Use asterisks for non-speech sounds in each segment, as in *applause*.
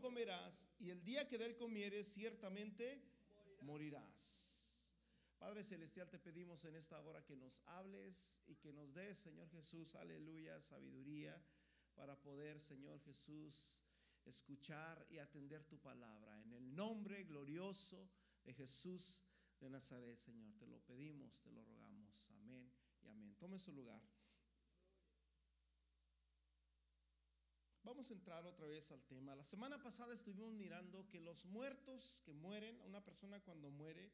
comerás, y el día que de él comieres, ciertamente morirás. Padre Celestial, te pedimos en esta hora que nos hables y que nos des, Señor Jesús, aleluya, sabiduría para poder, Señor Jesús, escuchar y atender tu palabra. En el nombre glorioso de Jesús de Nazaret, Señor, te lo pedimos, te lo rogamos. Amén y amén. Tome su lugar. Vamos a entrar otra vez al tema. La semana pasada estuvimos mirando que los muertos que mueren, una persona cuando muere,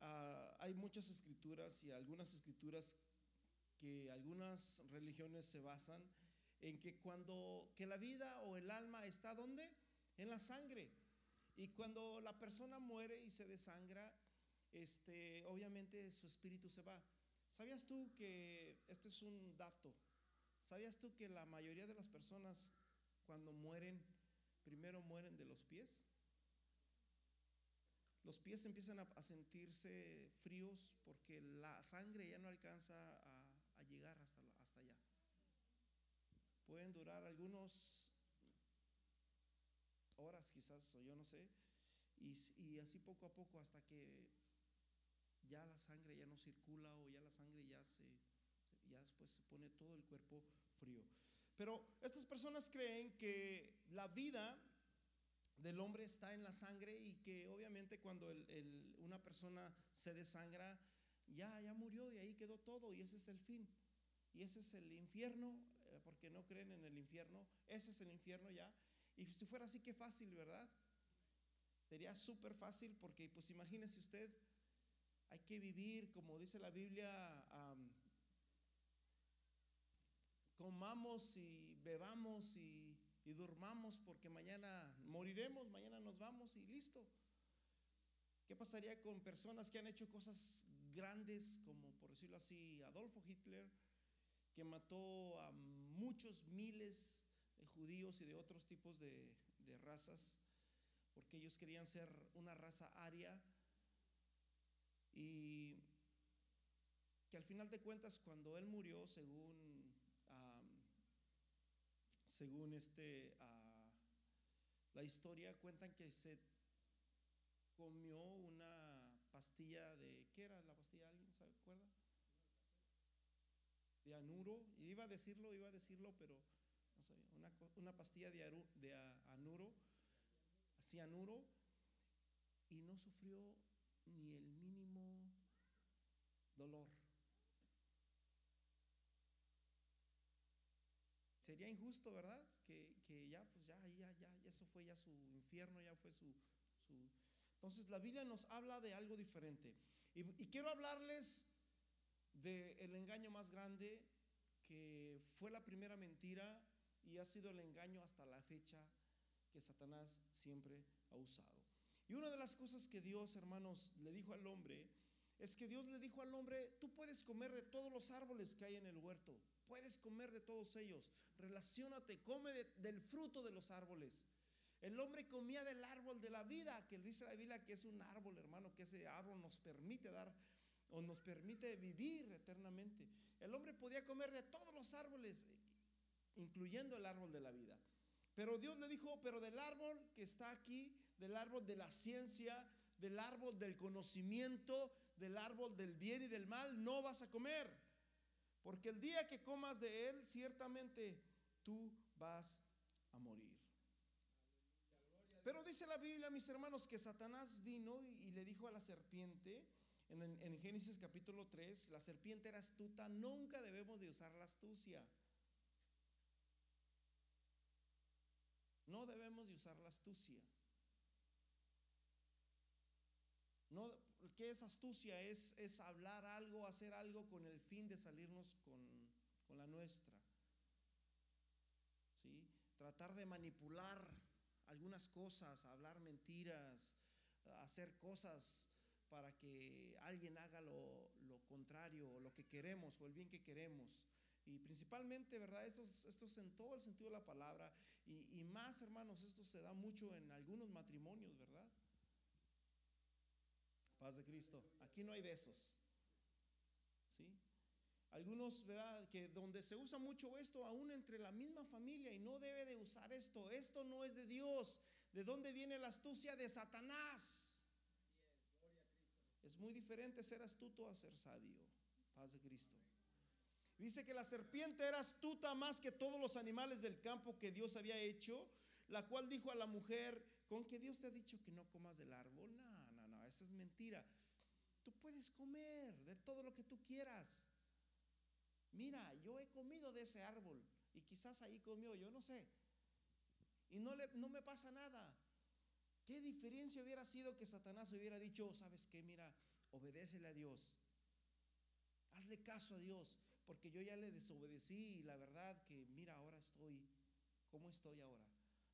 ah, hay muchas escrituras y algunas escrituras que algunas religiones se basan en que cuando que la vida o el alma está donde en la sangre. Y cuando la persona muere y se desangra este obviamente su espíritu se va. Sabías tú que este es un dato ¿Sabías tú que la mayoría de las personas cuando mueren, primero mueren de los pies? Los pies empiezan a, sentirse fríos porque la sangre ya no alcanza a, llegar hasta, hasta allá. Pueden durar algunos horas quizás, o yo no sé, y, y así poco a poco hasta que ya la sangre ya no circula o ya la sangre ya se ya después se pone todo el cuerpo frío. Pero estas personas creen que la vida del hombre está en la sangre y que obviamente cuando una persona se desangra, ya, ya murió y ahí quedó todo y ese es el fin. Y ese es el infierno, eh, porque no creen en el infierno, ese es el infierno ya. Y si fuera así, qué fácil, ¿verdad? Sería súper fácil porque pues imagínese usted, hay que vivir, como dice la Biblia, comamos y bebamos y, durmamos porque mañana moriremos, mañana nos vamos y listo. ¿Qué pasaría con personas que han hecho cosas grandes, como por decirlo así, Adolfo Hitler, que mató a muchos miles de judíos y de otros tipos de, de razas, porque ellos querían ser una raza aria y que al final de cuentas cuando él murió, según según este, ah, la historia, cuentan que se comió una pastilla de, ¿qué era la pastilla? ¿Alguien se acuerda? De anuro, iba a decirlo, iba a decirlo, pero no sabía, una, una pastilla de, de anuro, cianuro, y no sufrió ni el mínimo dolor. Sería injusto, ¿verdad? Que, ya, pues ya, ya, ya, eso fue ya su infierno, ya fue su... su... Entonces la Biblia nos habla de algo diferente. Y, quiero hablarles del engaño más grande que fue la primera mentira y ha sido el engaño hasta la fecha que Satanás siempre ha usado. Y una de las cosas que Dios, hermanos, le dijo al hombre, es que Dios le dijo al hombre, tú puedes comer de todos los árboles que hay en el huerto, Puedes comer de todos ellos. Relaciónate, come del fruto de los árboles. El hombre comía del árbol de la vida, que dice la Biblia que es un árbol, hermano, que ese árbol nos permite dar o nos permite vivir eternamente. El hombre podía comer de todos los árboles, incluyendo el árbol de la vida. Pero Dios le dijo, pero del árbol que está aquí, del árbol de la ciencia, del árbol del conocimiento, del árbol del bien y del mal, no vas a comer. Porque el día que comas de él, ciertamente tú vas a morir. Pero dice la Biblia, mis hermanos, que Satanás vino y, le dijo a la serpiente, en, Génesis capítulo 3, la serpiente era astuta, nunca debemos de usar la astucia. No debemos de usar la astucia. No, ¿Qué es astucia? Es, es hablar algo, hacer algo con el fin de salirnos con, la nuestra. ¿Sí? Tratar de manipular algunas cosas, hablar mentiras, hacer cosas para que alguien haga lo, contrario, lo que queremos, o el bien que queremos. Y principalmente, ¿verdad? Esto, esto es en todo el sentido de la palabra. Y, y más, hermanos, esto se da mucho en algunos matrimonios, ¿verdad? Paz de Cristo. Aquí no hay besos. ¿Sí? Algunos, ¿verdad? Que donde se usa mucho esto, aún entre la misma familia, y no debe de usar esto. Esto no es de Dios. ¿De dónde viene la astucia de Satanás? Es muy diferente ser astuto a ser sabio. Paz de Cristo. Dice que la serpiente era astuta más que todos los animales del campo que Dios había hecho, la cual dijo a la mujer, ¿con que Dios te ha dicho que no comas del árbol? No, eso es mentira. Tú puedes comer de todo lo que tú quieras. Mira, yo he comido de ese árbol y quizás ahí comió, yo no sé. Y no, le, no me pasa nada. ¿Qué diferencia hubiera sido que Satanás hubiera dicho, sabes qué, mira, obedécele a Dios, hazle caso a Dios, porque yo ya le desobedecí y la verdad que, mira, ahora estoy, ¿cómo estoy ahora?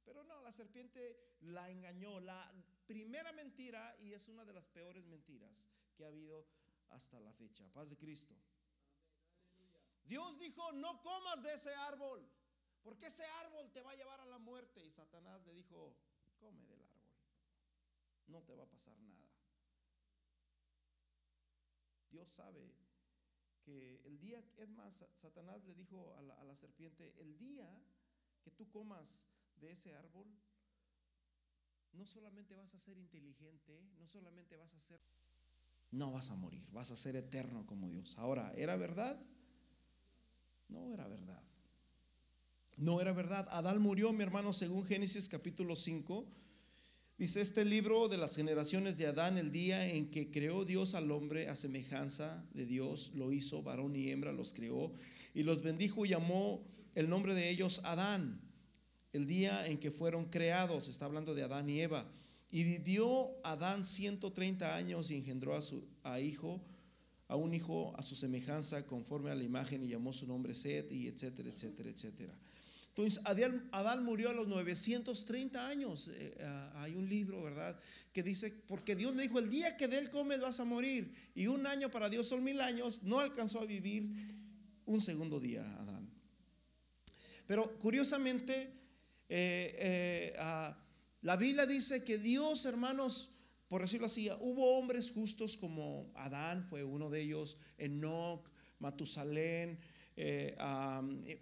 Pero no, la serpiente la engañó, la primera mentira, y es una de las peores mentiras que ha habido hasta la fecha. Paz de Cristo. Dios dijo, no comas de ese árbol, porque ese árbol te va a llevar a la muerte. Y Satanás le dijo, come del árbol no te va a pasar nada. Dios sabe que el día, es más, Satanás le dijo a la, serpiente, el día que tú comas de ese árbol, no solamente vas a ser inteligente, no solamente vas a ser, no vas a morir, vas a ser eterno como Dios. Ahora, ¿era verdad? No era verdad. No era verdad. Adán murió, mi hermano, según Génesis capítulo 5 Dice este libro de las generaciones de Adán, el día en que creó Dios al hombre a semejanza de Dios, lo hizo, varón y hembra los creó, y los bendijo y llamó el nombre de ellos Adán, el día en que fueron creados, está hablando de Adán y Eva. Y vivió Adán 130 años y engendró a su a hijo, a un hijo a su semejanza, conforme a la imagen, y llamó su nombre Set, y etcétera, etcétera, etcétera. Entonces, Adán, murió a los 930 años. Eh, ah, hay un libro, ¿verdad? Que dice, porque Dios le dijo, el día que de él comes vas a morir. Y un año para Dios son mil años. No alcanzó a vivir un segundo día Adán. Pero curiosamente, eh, eh, la Biblia dice que Dios, hermanos, por decirlo así, hubo hombres justos como Adán, fue uno de ellos, Enoch, Matusalén, eh,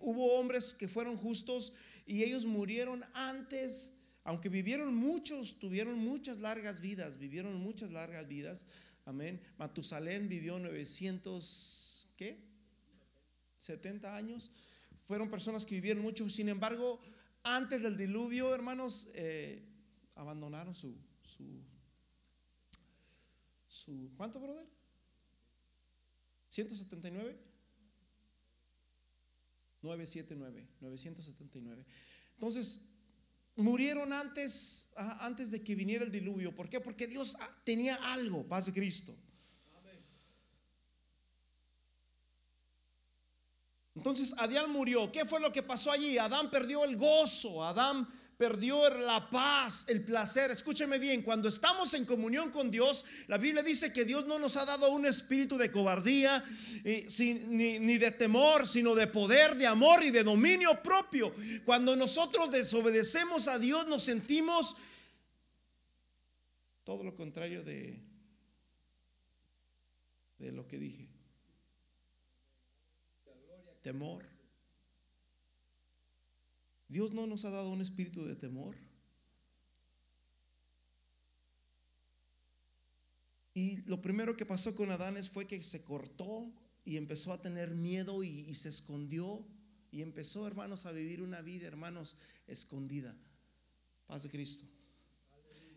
hubo hombres que fueron justos y ellos murieron antes, aunque vivieron muchos, tuvieron muchas largas vidas, vivieron muchas largas vidas. Amén. Matusalén vivió 900, ¿qué? 70 años. Fueron personas que vivieron mucho. Sin embargo, antes del diluvio, hermanos, eh, abandonaron su, su, su, ¿cuánto, brother? 179. 979, 979. Entonces, murieron antes, antes de que viniera el diluvio. ¿Por qué? Porque Dios ah, tenía algo, paz de Cristo. Entonces Adán murió. ¿Qué fue lo que pasó allí? Adán perdió el gozo. Adán perdió la paz, el placer. Escúcheme bien, cuando estamos en comunión con Dios, la Biblia dice que Dios no nos ha dado un espíritu de cobardía eh, ni, de temor, sino de poder, de amor y de dominio propio. Cuando nosotros desobedecemos a Dios, nos sentimos todo lo contrario de lo que dije. Temor Dios no nos ha dado un espíritu de temor. Y lo primero que pasó con Adán fue que se cortó y empezó a tener miedo y, se escondió. Y empezó, hermanos, a vivir una vida, hermanos, escondida. Paz de Cristo.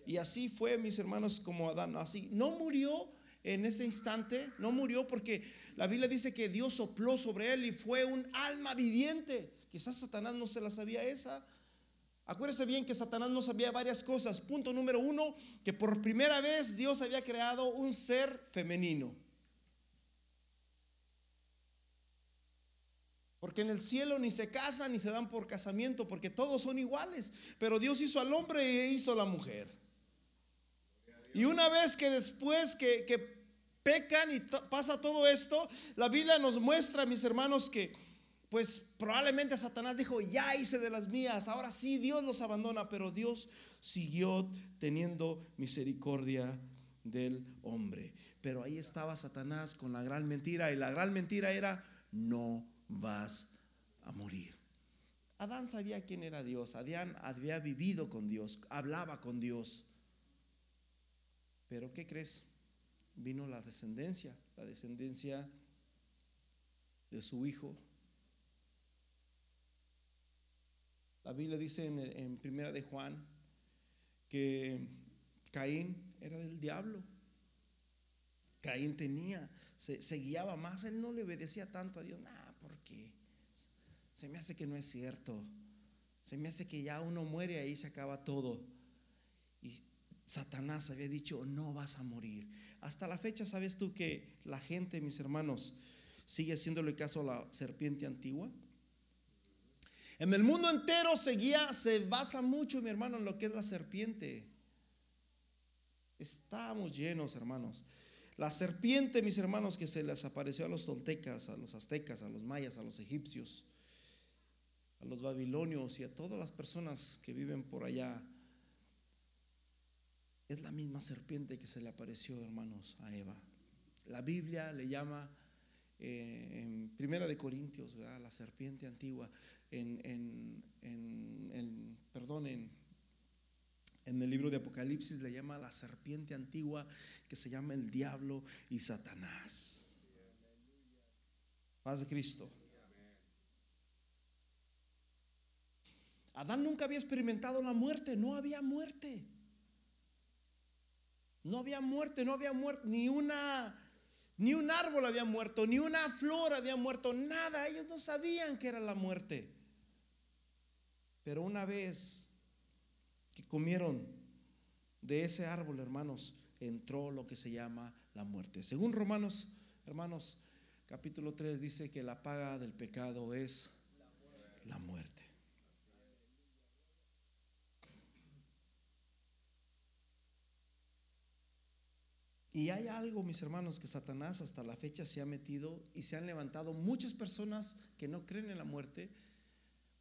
Y así fue, mis hermanos, como Adán. Así, no murió en ese instante, no murió porque la Biblia dice que Dios sopló sobre él y fue un alma viviente. Quizás Satanás no se la sabía esa. Acuérdese bien que Satanás no sabía varias cosas. Punto número uno, que por primera vez Dios había creado un ser femenino. Porque en el cielo ni se casan ni se dan por casamiento, porque todos son iguales. Pero Dios hizo al hombre e hizo a la mujer. Y una vez que después que, que pecan y pasa todo esto, la Biblia nos muestra, mis hermanos, que pues probablemente Satanás dijo, ya hice de las mías, ahora sí Dios los abandona, pero Dios siguió teniendo misericordia del hombre. Pero ahí estaba Satanás con la gran mentira y la gran mentira era, no vas a morir. Adán sabía quién era Dios, Adán había vivido con Dios, hablaba con Dios. Pero ¿qué crees? Vino la descendencia, la descendencia de su hijo. La Biblia dice en, en Primera de Juan que Caín era del diablo. Caín tenía, se, guiaba más, él no le obedecía tanto a Dios. Nada, porque se me hace que no es cierto. Se me hace que ya uno muere ahí se acaba todo. Y Satanás había dicho, no vas a morir. Hasta la fecha, ¿sabes tú que la gente, mis hermanos, sigue haciéndole caso a la serpiente antigua? En el mundo entero seguía, se basa mucho, mi hermano, en lo que es la serpiente. Estamos llenos, hermanos. La serpiente, mis hermanos, que se les apareció a los toltecas, a los aztecas, a los mayas, a los egipcios, a los babilonios y a todas las personas que viven por allá, es la misma serpiente que se le apareció, hermanos, a Eva. La Biblia le llama eh, en Primera de Corintios, la serpiente antigua, en, en perdón, en en el libro de Apocalipsis le llama la serpiente antigua que se llama el diablo y Satanás. Paz de Cristo. Adán nunca había experimentado la muerte, no había muerte. No había muerte, no había muerte, ni una ni un árbol había muerto, ni una flor había muerto, nada, ellos no sabían que era la muerte. Pero una vez comieron de ese árbol, hermanos, entró lo que se llama la muerte. Según Romanos, hermanos, capítulo 3 dice que la paga del pecado es la muerte. Y hay algo, mis hermanos, que Satanás hasta la fecha se ha metido y se han levantado muchas personas que no creen en la muerte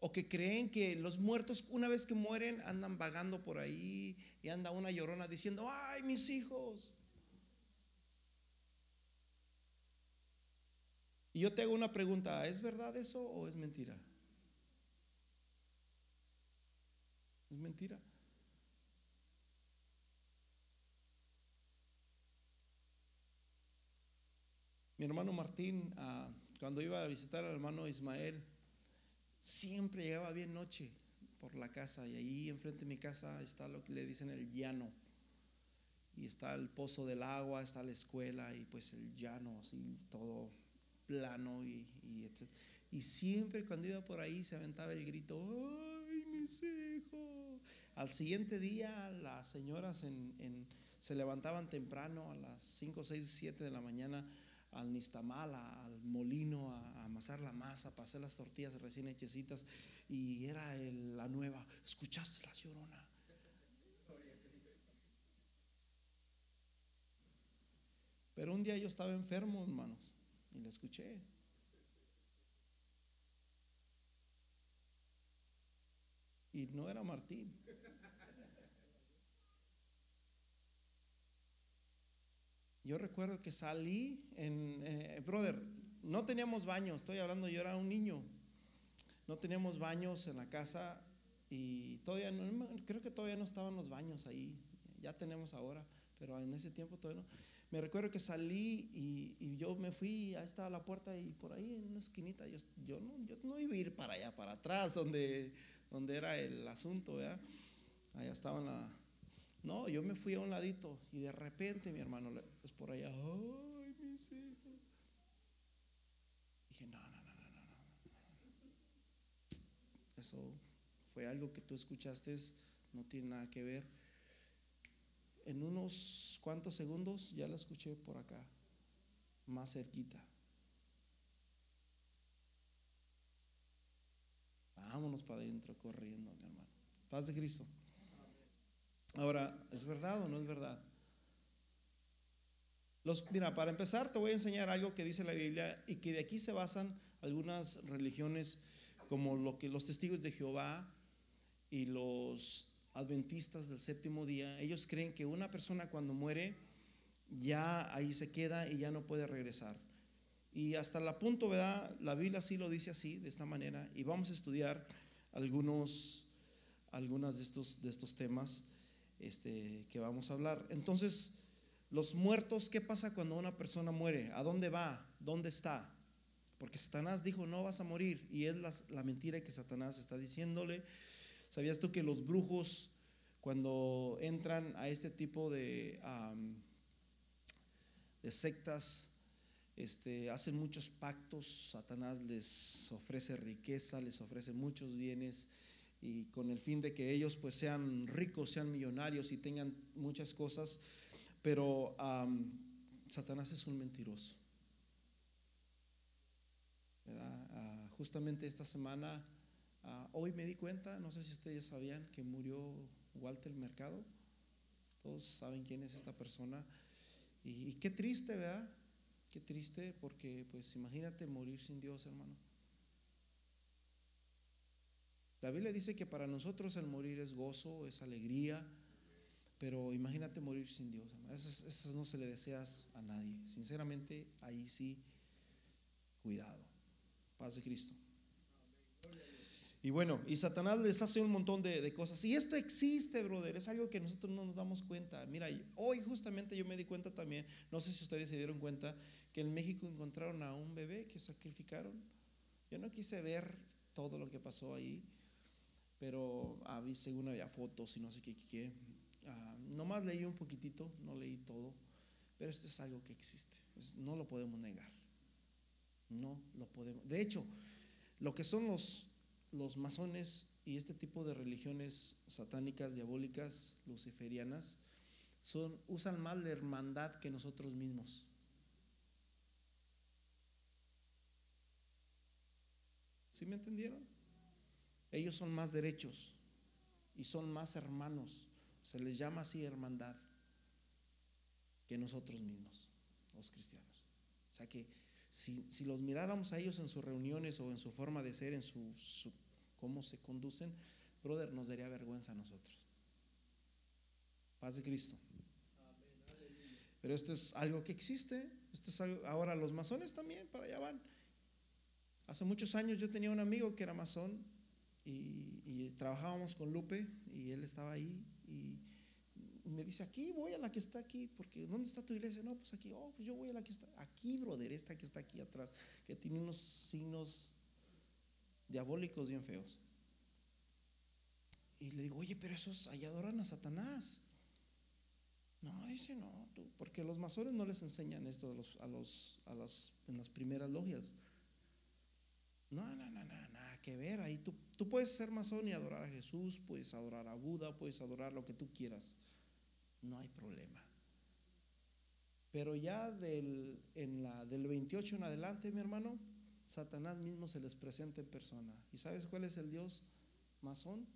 o que creen que los muertos una vez que mueren andan vagando por ahí y anda una llorona diciendo, ay, mis hijos. Y yo te hago una pregunta, ¿es verdad eso o es mentira? ¿Es mentira? Mi hermano Martín, ah, cuando iba a visitar al hermano Ismael, Siempre llegaba bien noche por la casa y ahí enfrente de mi casa está lo que le dicen el llano. Y está el pozo del agua, está la escuela y pues el llano, así todo plano y, y Y siempre cuando iba por ahí se aventaba el grito, ¡ay, mis hijos! Al siguiente día las señoras se levantaban temprano a las 5, 6, 7 de la mañana al nistamal, al molino, a, amasar la masa, para las tortillas recién hechecitas. Y era la nueva. ¿Escuchaste la llorona? Pero un día yo estaba enfermo, hermanos, y la escuché. Y no era Martín. Yo recuerdo que salí en, eh, brother, no teníamos baños, estoy hablando, yo era un niño, no teníamos baños en la casa y todavía no, creo que todavía no estaban los baños ahí, ya tenemos ahora, pero en ese tiempo todavía no. Me recuerdo que salí y, yo me fui, ahí estaba la puerta y por ahí en una esquinita, yo, yo, no, yo no iba a ir para allá, para atrás, donde, donde era el asunto, ¿verdad? Allá estaba la, no, yo me fui a un ladito y de repente mi hermano, pues por allá, ay, mis hijos. Dije, no, no, no, no, no. Eso fue algo que tú escuchaste, no tiene nada que ver. En unos cuantos segundos ya la escuché por acá, más cerquita. Vámonos para adentro corriendo, mi hermano. Paz de Cristo. Ahora, ¿es verdad o no es verdad? Los, mira, para empezar te voy a enseñar algo que dice la Biblia y que de aquí se basan algunas religiones como lo que los testigos de Jehová y los adventistas del séptimo día, ellos creen que una persona cuando muere ya ahí se queda y ya no puede regresar. Y hasta el punto, ¿verdad? La Biblia sí lo dice así, de esta manera. Y vamos a estudiar algunos, algunas de estos, de estos temas este, que vamos a hablar. Entonces, los muertos, ¿qué pasa cuando una persona muere? ¿A dónde va? ¿Dónde está? Porque Satanás dijo, no vas a morir. Y es la, mentira que Satanás está diciéndole. ¿Sabías tú que los brujos, cuando entran a este tipo de, sectas, este, hacen muchos pactos? Satanás les ofrece riqueza, les ofrece muchos bienes y con el fin de que ellos pues sean ricos, sean millonarios y tengan muchas cosas, pero Satanás es un mentiroso. Ah, justamente esta semana, ah, hoy me di cuenta, no sé si ustedes sabían que murió Walter Mercado, todos saben quién es esta persona, y, y qué triste, ¿verdad? Qué triste porque pues imagínate morir sin Dios, hermano. La Biblia dice que para nosotros el morir es gozo, es alegría, pero imagínate morir sin Dios. Eso, no se le deseas a nadie. Sinceramente, ahí sí, cuidado. Paz de Cristo. Y bueno, y Satanás les hace un montón de, cosas. Y esto existe, brother. Es algo que nosotros no nos damos cuenta. Mira, hoy justamente yo me di cuenta también, no sé si ustedes se dieron cuenta, que en México encontraron a un bebé que sacrificaron. Yo no quise ver todo lo que pasó ahí pero ah, según había fotos y no sé qué, qué, ah, nomás leí un poquitito, no leí todo, pero esto es algo que existe, no lo podemos negar, no lo podemos. De hecho, lo que son los, los masones y este tipo de religiones satánicas, diabólicas, luciferianas, son, usan más la hermandad que nosotros mismos. ¿Sí me entendieron? Ellos son más derechos y son más hermanos. Se les llama así hermandad que nosotros mismos, los cristianos. O sea que si, los miráramos a ellos en sus reuniones o en su forma de ser, en su, cómo se conducen, brother, nos daría vergüenza a nosotros. Paz de Cristo. Pero esto es algo que existe. Esto es ahora los masones también para allá van. Hace muchos años yo tenía un amigo que era masón y, trabajábamos con Lupe y él estaba ahí y me dice, aquí voy a la que está aquí, porque ¿dónde está tu iglesia? No, pues aquí, oh, pues yo voy a la que está aquí, brother, esta que está aquí atrás, que tiene unos signos diabólicos bien feos. Y le digo, oye, pero esos ahí adoran a Satanás. No, dice no, tú, porque los masones no les enseñan esto a los, a los, en las primeras logias. No, no, no, no, que ver. Ahí tú, tú puedes ser masón y adorar a Jesús, puedes adorar a Buda, puedes adorar lo que tú quieras. No hay problema. Pero ya del, en la, del 28 en adelante, mi hermano, Satanás mismo se les presenta en persona. ¿Y sabes cuál es el Dios masón?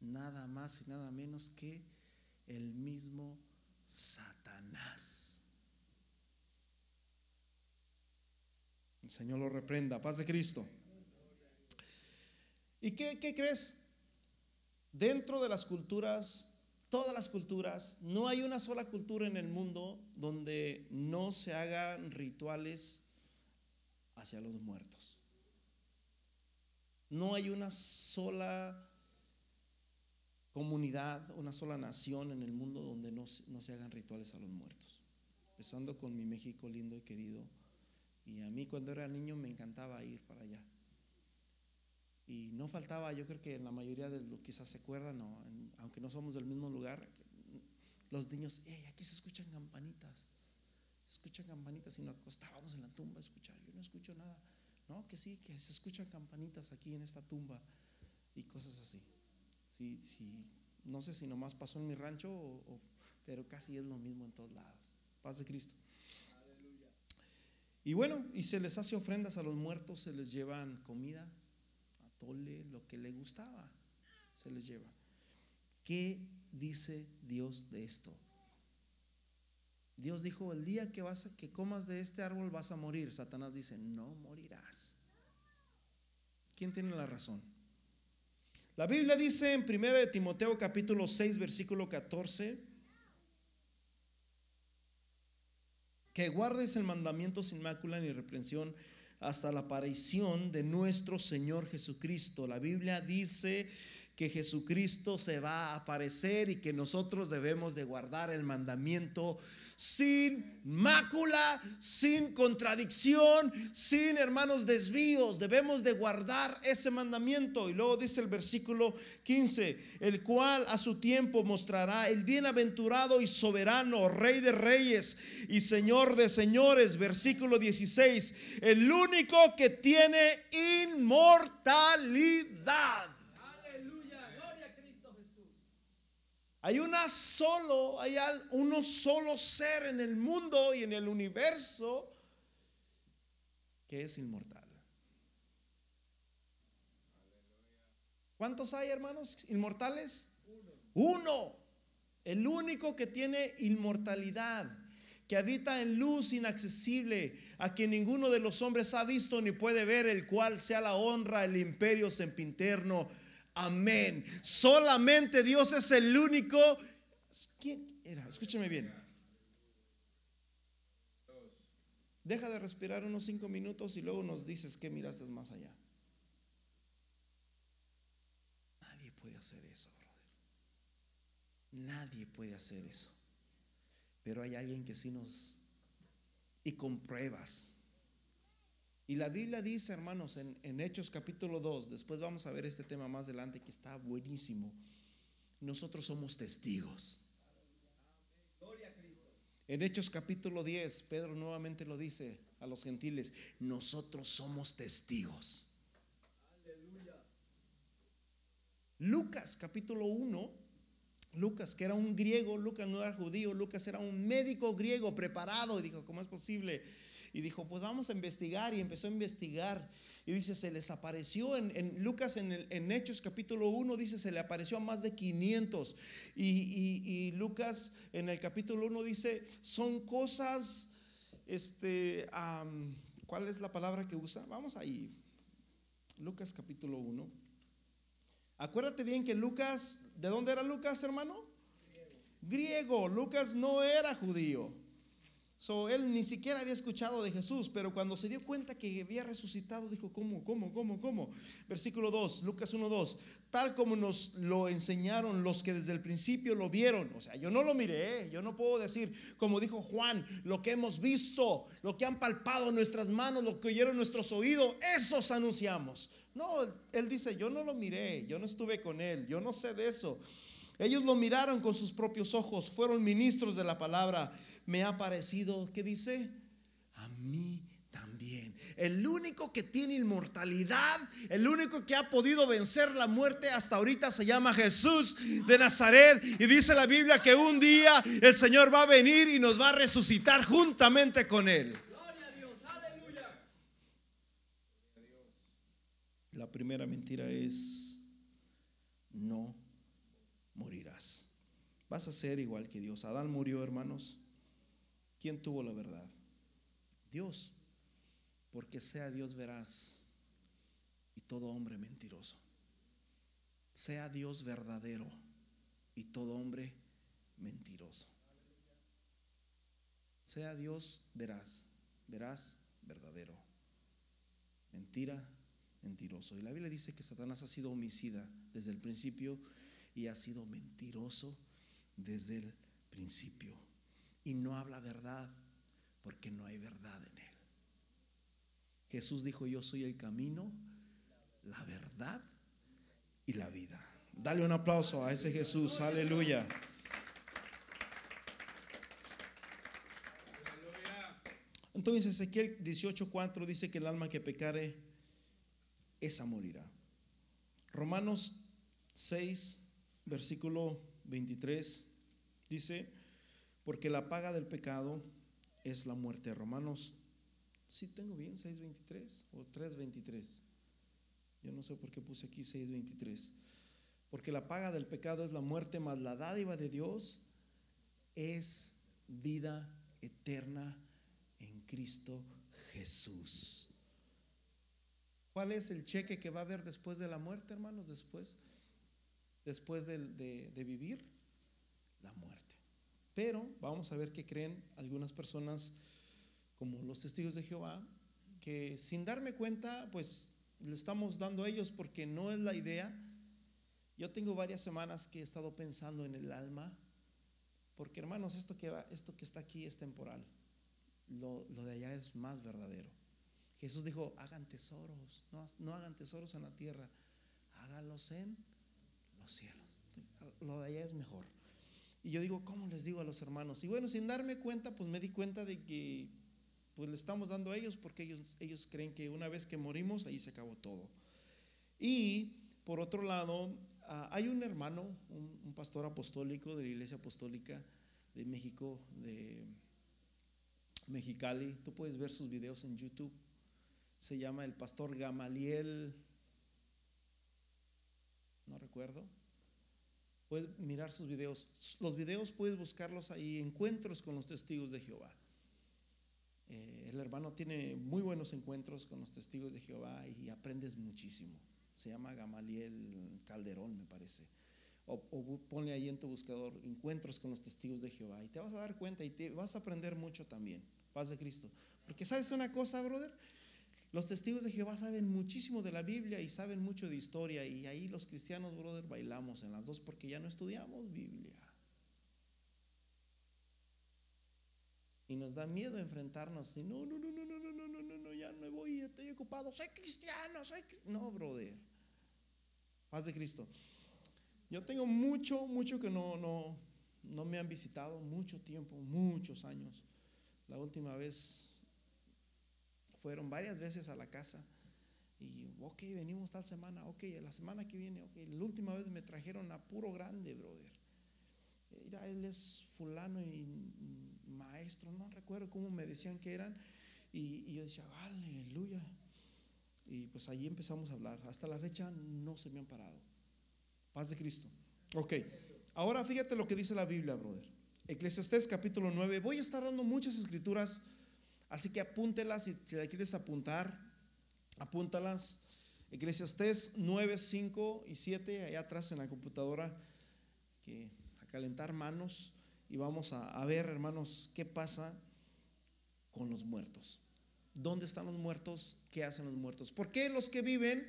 Nada más y nada menos que el mismo Satanás. El Señor lo reprenda. Paz de Cristo. ¿Y qué, crees? Dentro de las culturas, todas las culturas, no hay una sola cultura en el mundo donde no se hagan rituales hacia los muertos. No hay una sola comunidad, una sola nación en el mundo donde no, no se hagan rituales a los muertos. Empezando con mi México lindo y querido y a mí cuando era niño me encantaba ir para allá. Y no faltaba, yo creo que en la mayoría de los quizás se acuerdan, aunque no somos del mismo lugar, los niños, aquí se escuchan campanitas, se escuchan campanitas y nos acostábamos en la tumba a escuchar. Yo no escucho nada. No, que sí, que se escuchan campanitas aquí en esta tumba y cosas así. Sí, sí, no sé si nomás pasó en mi rancho, pero casi es lo mismo en todos lados. Paz de Cristo. Y bueno, y se les hace ofrendas a los muertos, se les llevan comida, atole, lo que le gustaba, se les lleva. ¿Qué dice Dios de esto? Dios dijo, el día que vas que comas de este árbol vas a morir. Satanás dice, no morirás. ¿Quién tiene la razón? La Biblia dice en 1 de Timoteo capítulo 6 versículo 14, que guardes el mandamiento sin mácula ni reprensión hasta la aparición de nuestro Señor Jesucristo. La Biblia dice que Jesucristo se va a aparecer y que nosotros debemos de guardar el mandamiento sin mácula, sin contradicción, sin hermanos desvíos. Debemos de guardar ese mandamiento. Y luego dice el versículo 15, el cual a su tiempo mostrará el bienaventurado y soberano, rey de reyes y señor de señores. Versículo 16, el único que tiene inmortalidad. Hay una solo, hay uno solo ser en el mundo y en el universo que es inmortal. ¿Cuántos hay, hermanos, inmortales? Uno. El único que tiene inmortalidad, que habita en luz inaccesible, a quien ninguno de los hombres ha visto ni puede ver, el cual sea la honra, el imperio sempiterno Amén. Solamente Dios es el único. ¿Quién era? Escúcheme bien. Deja de respirar unos cinco minutos y luego nos dices que miraste más allá. Nadie puede hacer eso, brother. Nadie puede hacer eso. Pero hay alguien que sí nos... Y con pruebas y la Biblia dice, hermanos, en, Hechos capítulo 2, después vamos a ver este tema más adelante que está buenísimo. Nosotros somos testigos. En Hechos capítulo 10, Pedro nuevamente lo dice a los gentiles, nosotros somos testigos. Lucas capítulo 1, Lucas que era un griego, Lucas no era judío, Lucas era un médico griego preparado y dijo, ¿cómo es posible? Y dijo, pues vamos a investigar y empezó a investigar. Y dice, se les apareció en, Lucas, en, en, Hechos capítulo 1, dice, se le apareció a más de 500. Y, Lucas en el capítulo 1 dice, son cosas, este, ¿cuál es la palabra que usa? Vamos ahí. Lucas capítulo 1. Acuérdate bien que Lucas, ¿de dónde era Lucas, hermano? Griego. Lucas no era judío. So, él ni siquiera había escuchado de Jesús, pero cuando se dio cuenta que había resucitado, dijo, ¿cómo, cómo, cómo, cómo? Versículo 2, Lucas 1, 2, tal como nos lo enseñaron los que desde el principio lo vieron. O sea, yo no lo miré, yo no puedo decir, como dijo Juan, lo que hemos visto, lo que han palpado nuestras manos, lo que oyeron nuestros oídos, esos anunciamos. No, él dice, yo no lo miré, yo no estuve con él, yo no sé de eso. Ellos lo miraron con sus propios ojos, fueron ministros de la palabra me ha parecido, ¿qué dice? A mí también. El único que tiene inmortalidad, el único que ha podido vencer la muerte hasta ahorita se llama Jesús de Nazaret. Y dice la Biblia que un día el Señor va a venir y nos va a resucitar juntamente con Él. La primera mentira es, no morirás. Vas a ser igual que Dios. Adán murió, hermanos. ¿Quién tuvo la verdad? Dios. Porque sea Dios veraz y todo hombre mentiroso. Sea Dios verdadero y todo hombre mentiroso. Sea Dios veraz, veraz, verdadero. Mentira, mentiroso. Y la Biblia dice que Satanás ha sido homicida desde el principio y ha sido mentiroso desde el principio y no habla verdad porque no hay verdad en él. Jesús dijo, yo soy el camino, la verdad y la vida. Dale un aplauso a ese Jesús, aleluya. Entonces Ezequiel 18:4 dice que el alma que pecare, esa morirá. Romanos 6, versículo 23 dice, porque la paga del pecado es la muerte. Romanos, si tengo bien, 6.23 o 3.23. Yo no sé por qué puse aquí 6.23. Porque la paga del pecado es la muerte, más la dádiva de Dios es vida eterna en Cristo Jesús. ¿Cuál es el cheque que va a haber después de la muerte, hermanos? Después, después de, de vivir la muerte. Pero vamos a ver qué creen algunas personas como los testigos de Jehová, que sin darme cuenta, pues le estamos dando a ellos porque no es la idea. Yo tengo varias semanas que he estado pensando en el alma, porque hermanos, esto que, esto que está aquí es temporal, lo, lo de allá es más verdadero. Jesús dijo, hagan tesoros, no, no hagan tesoros en la tierra, háganlos en los cielos. Lo de allá es mejor. Y yo digo, ¿cómo les digo a los hermanos? Y bueno, sin darme cuenta, pues me di cuenta de que pues le estamos dando a ellos porque ellos, ellos creen que una vez que morimos, ahí se acabó todo. Y por otro lado, ah, hay un hermano, un, un, pastor apostólico de la iglesia apostólica de México, de Mexicali. Tú puedes ver sus videos en YouTube. Se llama el pastor Gamaliel, no recuerdo. Puedes mirar sus videos. Los videos puedes buscarlos ahí, encuentros con los testigos de Jehová. Eh, el hermano tiene muy buenos encuentros con los testigos de Jehová y aprendes muchísimo. Se llama Gamaliel Calderón, me parece. O, o, ponle ahí en tu buscador encuentros con los testigos de Jehová y te vas a dar cuenta y te vas a aprender mucho también. Paz de Cristo. Porque sabes una cosa, brother, los testigos de Jehová saben muchísimo de la Biblia y saben mucho de historia y ahí los cristianos, brother, bailamos en las dos porque ya no estudiamos Biblia. Y nos da miedo enfrentarnos y no, no, no, no, no, no, no, no, no, ya no voy, estoy ocupado, soy cristiano, soy no, brother. Paz de Cristo. Yo tengo mucho, mucho que no, no, no me han visitado, mucho tiempo, muchos años. La última vez fueron varias veces a la casa y, ok, venimos tal semana, ok, la semana que viene, ok. La última vez me trajeron a puro grande, brother. Mira, él es fulano y maestro, no recuerdo cómo me decían que eran. Y, y yo decía, aleluya. Y pues allí empezamos a hablar. Hasta la fecha no se me han parado. Paz de Cristo. Ok, ahora fíjate lo que dice la Biblia, brother. Eclesiastés capítulo 9. Voy a estar dando muchas escrituras, así que apúntelas si, si la quieres apuntar, apúntalas. Eclesiastés 9, 5 y 7, allá atrás en la computadora, que a calentar manos y vamos a, a ver, hermanos, qué pasa con los muertos. ¿Dónde están los muertos? ¿Qué hacen los muertos? ¿Por qué los que viven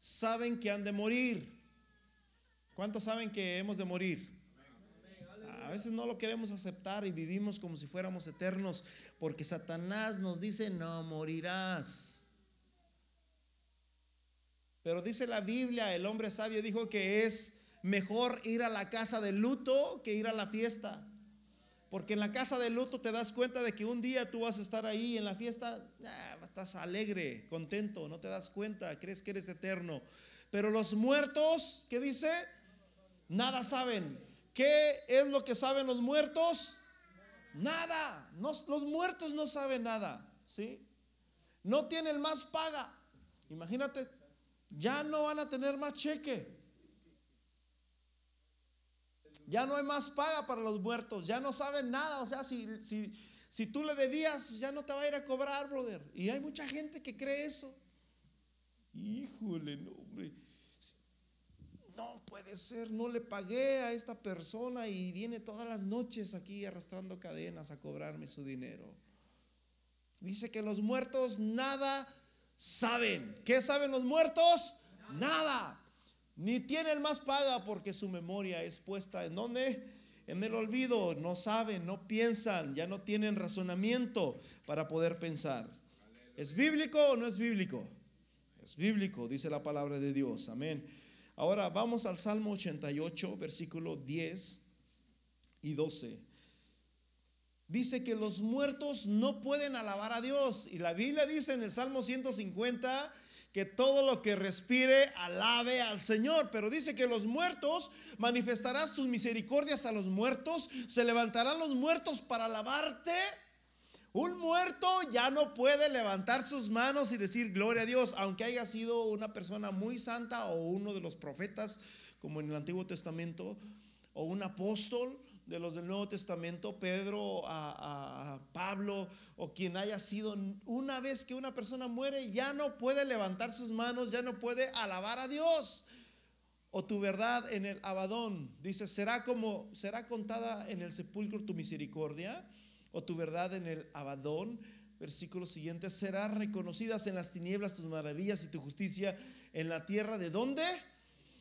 saben que han de morir? ¿Cuántos saben que hemos de morir? A veces no lo queremos aceptar y vivimos como si fuéramos eternos porque Satanás nos dice, no morirás. Pero dice la Biblia, el hombre sabio dijo que es mejor ir a la casa de luto que ir a la fiesta. Porque en la casa de luto te das cuenta de que un día tú vas a estar ahí en la fiesta, ah, estás alegre, contento, no te das cuenta, crees que eres eterno. Pero los muertos, ¿qué dice? Nada saben. ¿Qué es lo que saben los muertos? Nada. los muertos no saben nada. ¿Sí? No tienen más paga. Imagínate, ya no van a tener más cheque. Ya no hay más paga para los muertos. Ya no saben nada. O sea, si, si, si tú le debías, ya no te va a ir a cobrar, brother. Y hay mucha gente que cree eso. Híjole, no, hombre ser, no le pagué a esta persona y viene todas las noches aquí arrastrando cadenas a cobrarme su dinero. Dice que los muertos nada saben. ¿Qué saben los muertos? Nada. Ni tienen más paga porque su memoria es puesta en donde? En el olvido. No saben, no piensan, ya no tienen razonamiento para poder pensar. ¿Es bíblico o no es bíblico? Es bíblico, dice la palabra de Dios. Amén. Ahora vamos al Salmo 88, versículo 10 y 12. Dice que los muertos no pueden alabar a Dios. Y la Biblia dice en el Salmo 150 que todo lo que respire alabe al Señor. Pero dice que los muertos, manifestarás tus misericordias a los muertos, se levantarán los muertos para alabarte un muerto ya no puede levantar sus manos y decir gloria a Dios, aunque haya sido una persona muy santa o uno de los profetas, como en el Antiguo Testamento, o un apóstol de los del Nuevo Testamento, Pedro, a, a, Pablo, o quien haya sido, una vez que una persona muere, ya no puede levantar sus manos, ya no puede alabar a Dios. O tu verdad en el Abadón, dice, será como, será contada en el sepulcro tu misericordia o tu verdad en el Abadón. Versículo siguiente, serán reconocidas en las tinieblas tus maravillas y tu justicia en la tierra. ¿De dónde?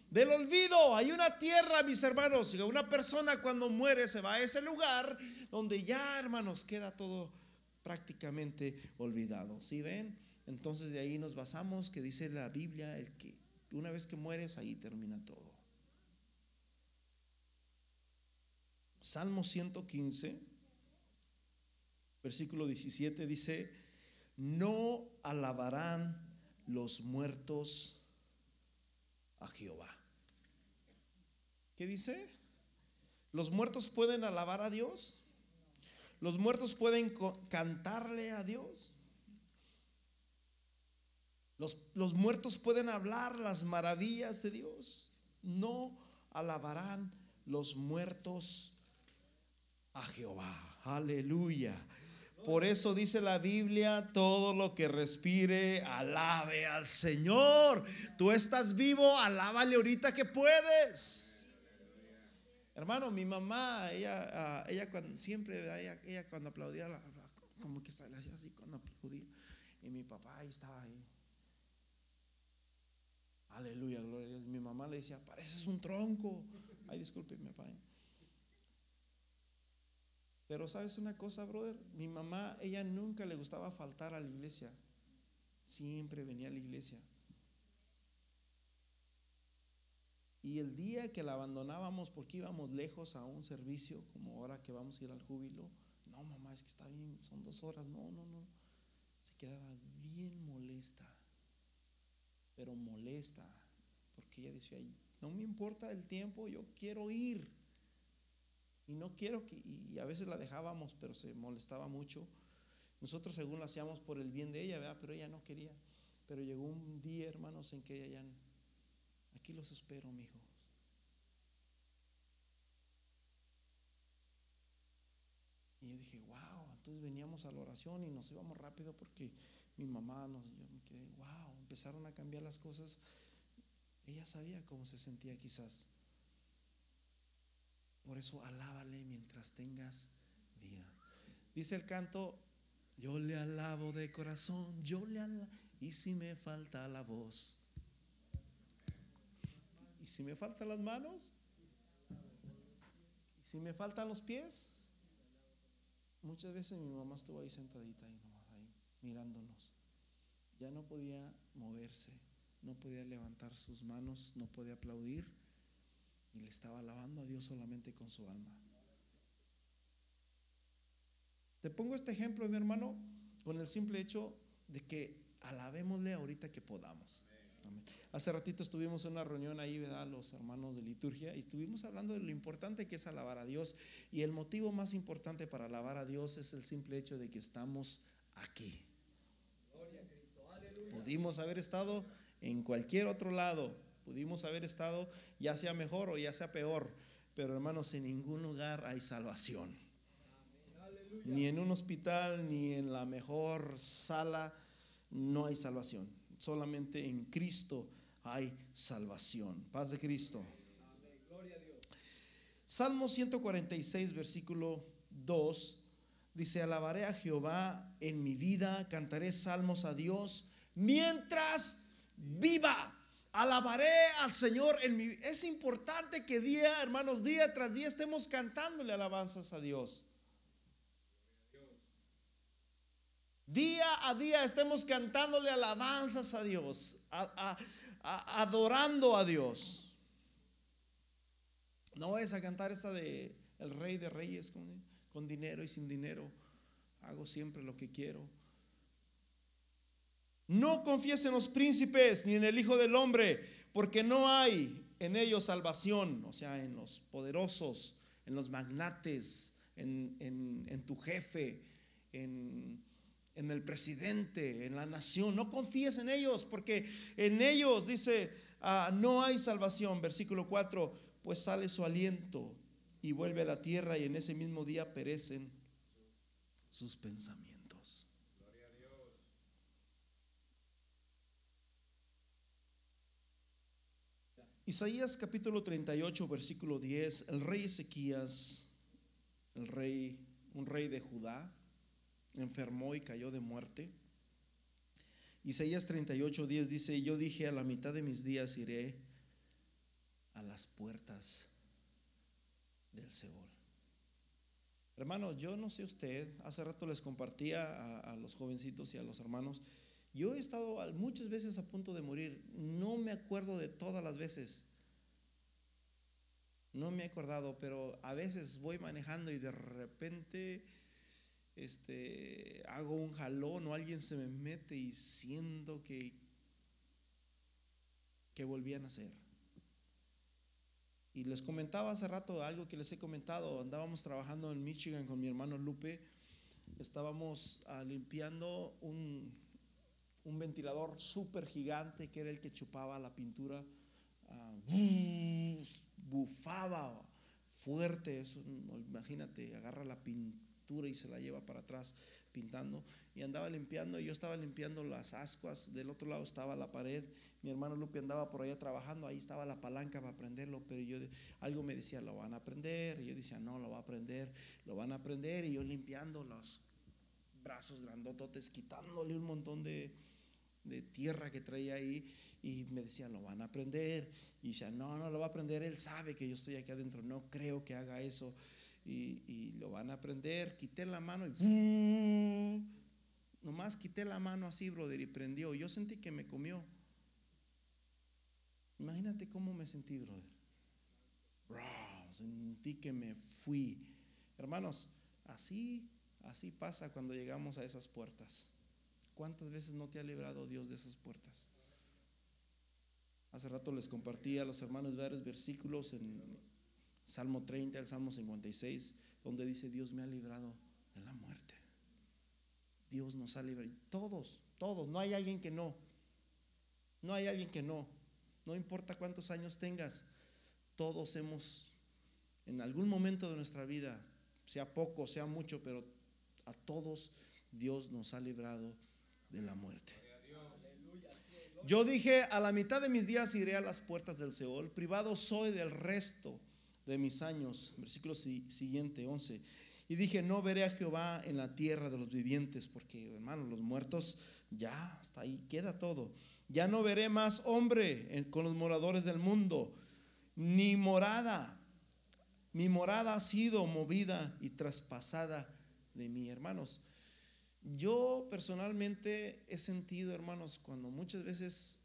Del olvido. Hay una tierra, mis hermanos. Una persona cuando muere se va a ese lugar donde ya, hermanos, queda todo prácticamente olvidado. ¿Sí ven? Entonces de ahí nos basamos que dice la Biblia, el que una vez que mueres ahí termina todo. Salmo 115, versículo 17 dice, no alabarán los muertos a Jehová. ¿Qué dice? ¿Los muertos pueden alabar a Dios? ¿Los muertos pueden cantarle a Dios? Los, los, muertos pueden hablar las maravillas de Dios. No alabarán los muertos a Jehová. Aleluya. Por eso dice la Biblia, todo lo que respire, alabe al Señor. Tú estás vivo, alábale ahorita que puedes. Hermano, mi mamá, ella, ah, ella cuando, siempre, ella, cuando aplaudía, como que estaba así cuando aplaudía. Y mi papá ahí estaba ahí. Aleluya, gloria a Dios. Mi mamá le decía, pareces un tronco. Ay, disculpe, mi papá. Pero sabes una cosa, brother, mi mamá, ella nunca le gustaba faltar a la iglesia. Siempre venía a la iglesia. Y el día que la abandonábamos porque íbamos lejos a un servicio, como ahora que vamos a ir al júbilo, no, mamá, es que está bien, son dos horas, no, no, no. Se quedaba bien molesta, pero molesta, porque ella decía, no me importa el tiempo, yo quiero ir. Y no quiero que, y a veces la dejábamos, pero se molestaba mucho. Nosotros según lo hacíamos por el bien de ella, ¿verdad? Pero ella no quería. Pero llegó un día, hermanos, en que ella ya, aquí los espero, hijos Y yo dije, wow, entonces veníamos a la oración y nos íbamos rápido porque mi mamá nos, yo me quedé, wow, empezaron a cambiar las cosas. Ella sabía cómo se sentía quizás. Por eso alábale mientras tengas vida. Dice el canto, yo le alabo de corazón, yo le alabo. Y si me falta la voz. ¿Y si me faltan las manos? ¿Y si me faltan los pies? Muchas veces mi mamá estuvo ahí sentadita ahí mirándonos. Ya no podía moverse, no podía levantar sus manos, no podía aplaudir y le estaba alabando a Dios solamente con su alma. Te pongo este ejemplo, mi hermano, con el simple hecho de que alabémosle ahorita que podamos. Hace ratito estuvimos en una reunión ahí, ¿verdad? Los hermanos de liturgia, y estuvimos hablando de lo importante que es alabar a Dios. Y el motivo más importante para alabar a Dios es el simple hecho de que estamos aquí. Pudimos haber estado en cualquier otro lado, Pudimos haber estado ya sea mejor o ya sea peor, pero hermanos, en ningún lugar hay salvación. Ni en un hospital, ni en la mejor sala, no hay salvación. Solamente en Cristo hay salvación. Paz de Cristo. Salmo 146, versículo 2, dice, alabaré a Jehová en mi vida, cantaré salmos a Dios mientras viva. Alabaré al Señor en mi Es importante que día, hermanos, día tras día estemos cantándole alabanzas a Dios. Día a día estemos cantándole alabanzas a Dios, adorando a Dios. No es a cantar esa de el rey de reyes con, con dinero y sin dinero. Hago siempre lo que quiero. No confíes en los príncipes ni en el Hijo del Hombre, porque no hay en ellos salvación, o sea, en los poderosos, en los magnates, en, tu jefe, en, el presidente, en la nación. No confíes en ellos, porque en ellos dice, ah, no hay salvación. Versículo 4, pues sale su aliento y vuelve a la tierra y en ese mismo día perecen sus pensamientos. Isaías capítulo 38, versículo 10, el rey Ezequías, el rey un rey de Judá, enfermó y cayó de muerte. Isaías 38, 10 dice, yo dije a la mitad de mis días iré a las puertas del Seol. Hermanos, yo no sé usted, hace rato les compartía a, a, los jovencitos y a los hermanos, yo he estado muchas veces a punto de morir, no me acuerdo de todas las veces, no me he acordado, pero a veces voy manejando y de repente este, hago un jalón o alguien se me mete y siento que, que volví a nacer. Y les comentaba hace rato algo que les he comentado. Andábamos trabajando en Michigan con mi hermano Lupe. Estábamos uh, limpiando un, un ventilador súper gigante que era el que chupaba la pintura. Uh, bufaba fuerte. Eso, imagínate, agarra la pintura y se la lleva para atrás pintando. Y andaba limpiando. Y yo estaba limpiando las ascuas. Del otro lado estaba la pared mi hermano Lupe andaba por allá trabajando, ahí estaba la palanca para aprenderlo, pero yo algo me decía, lo van a aprender, y yo decía, no, lo va a aprender, lo van a aprender, y yo limpiando los brazos grandototes, quitándole un montón de, de tierra que traía ahí, y me decía, lo van a aprender, y decía, no, no lo va a aprender, él sabe que yo estoy aquí adentro, no creo que haga eso, y, y lo van a aprender, quité la mano y... Nomás quité la mano así, brother, y prendió. Yo sentí que me comió. Imagínate cómo me sentí, brother. Sentí que me fui. Hermanos, así, así pasa cuando llegamos a esas puertas. ¿Cuántas veces no te ha librado Dios de esas puertas? Hace rato les compartí a los hermanos varios versículos en Salmo 30, el Salmo 56, donde dice, Dios me ha librado de la muerte. Dios nos ha librado. Todos, todos. No hay alguien que no. No hay alguien que no. No importa cuántos años tengas, todos hemos, en algún momento de nuestra vida, sea poco, sea mucho, pero a todos Dios nos ha librado de la muerte. Yo dije, a la mitad de mis días iré a las puertas del Seol, privado soy del resto de mis años. Versículo siguiente, 11. Y dije, no veré a Jehová en la tierra de los vivientes, porque hermanos, los muertos ya, hasta ahí queda todo. Ya no veré más hombre con los moradores del mundo, ni morada. Mi morada ha sido movida y traspasada de mí, hermanos. Yo personalmente he sentido, hermanos, cuando muchas veces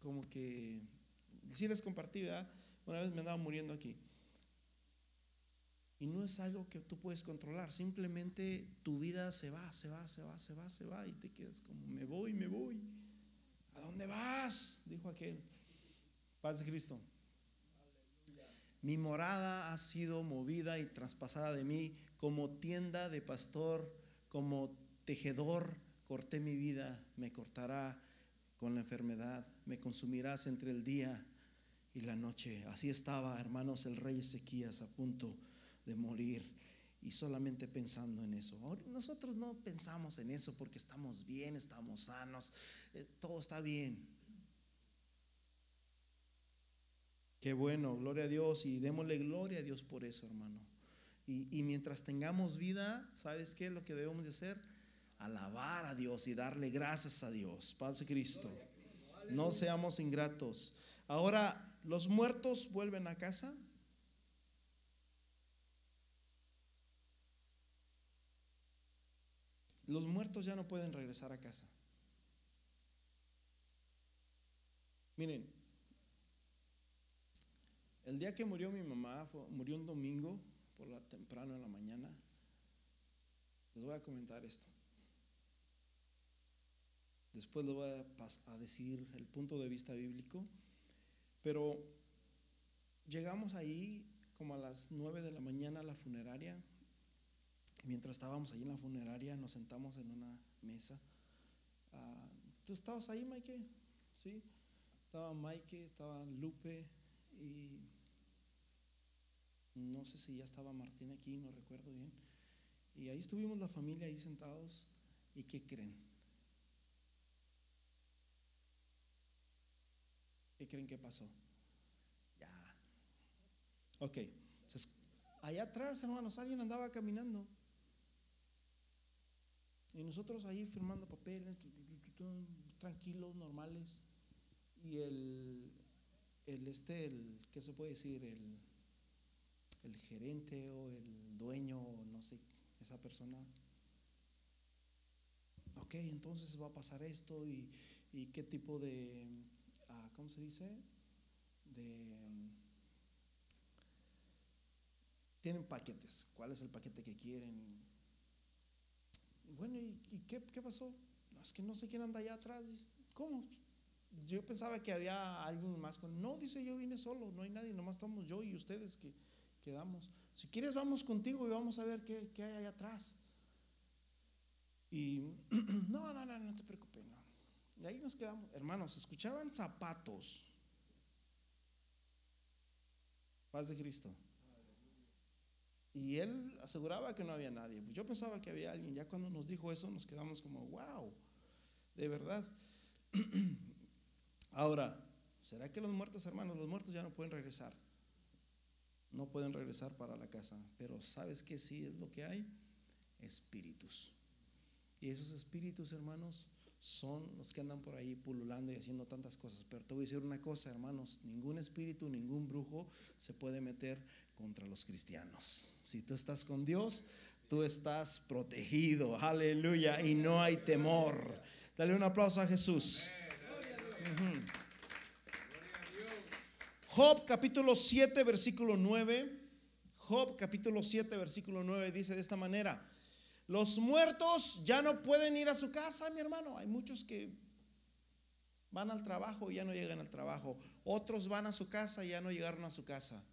como que, si les compartí, Una vez me andaba muriendo aquí. Y no es algo que tú puedes controlar, simplemente tu vida se va, se va, se va, se va, se va y te quedas como, me voy, me voy. ¿A dónde vas? Dijo aquel. Paz de Cristo. Mi morada ha sido movida y traspasada de mí como tienda de pastor, como tejedor. Corté mi vida, me cortará con la enfermedad, me consumirás entre el día y la noche. Así estaba, hermanos, el rey Ezequías a punto de morir y solamente pensando en eso. Nosotros no pensamos en eso porque estamos bien, estamos sanos, eh, todo está bien. Qué bueno, gloria a Dios y démosle gloria a Dios por eso, hermano. Y, mientras tengamos vida, ¿sabes qué es lo que debemos de hacer? Alabar a Dios y darle gracias a Dios. Paz Cristo. No seamos ingratos. Ahora, ¿los muertos vuelven a casa? Los muertos ya no pueden regresar a casa. Miren, el día que murió mi mamá, murió un domingo la temprano en la mañana. Les voy a comentar esto. Después les voy a, decir el punto de vista bíblico. Pero llegamos ahí como a las nueve de la mañana a la funeraria mientras estábamos ahí en la funeraria, nos sentamos en una mesa. Ah, ¿Tú estabas ahí, Mike? Sí. Estaba Mike, estaba Lupe y no sé si ya estaba Martín aquí, no recuerdo bien. Y ahí estuvimos la familia ahí sentados. ¿Y qué creen? ¿Qué creen que pasó? Ya. Ok. allá atrás, hermanos, alguien andaba caminando. Y nosotros ahí firmando papeles, tranquilos, normales. Y el, el este, el, ¿qué se puede decir? El, el gerente o el dueño, o no sé, esa persona. Ok, entonces va a pasar esto y, y qué tipo de, ah, ¿cómo se dice? De, tienen paquetes. ¿Cuál es el paquete que quieren? Bueno, ¿y, qué, qué, pasó? No, es que no sé quién anda allá atrás. ¿Cómo? Yo pensaba que había alguien más con. No, dice yo vine solo, no hay nadie, nomás estamos yo y ustedes que quedamos. Si quieres, vamos contigo y vamos a ver qué, hay allá atrás. Y *clears throat* no, no, no, no te preocupes, no. Y ahí nos quedamos. Hermanos, escuchaban zapatos. Paz de Cristo. Y él aseguraba que no había nadie. Pues yo pensaba que había alguien. Ya cuando nos dijo eso, nos quedamos como, wow, de verdad. *clears throat* Ahora, ¿será que los muertos, hermanos, los muertos ya no pueden regresar? No pueden regresar para la casa. Pero ¿sabes qué sí es lo que hay? Espíritus. Y esos espíritus, hermanos, son los que andan por ahí pululando y haciendo tantas cosas. Pero te voy a decir una cosa, hermanos, ningún espíritu, ningún brujo se puede meter contra los cristianos. Si tú estás con Dios, tú estás protegido, aleluya, y no hay temor. Dale un aplauso a Jesús. Job capítulo 7, versículo 9. Job capítulo 7, versículo 9 dice de esta manera. Los muertos ya no pueden ir a su casa, mi hermano. Hay muchos que van al trabajo y ya no llegan al trabajo. Otros van a su casa y ya no llegaron a su casa.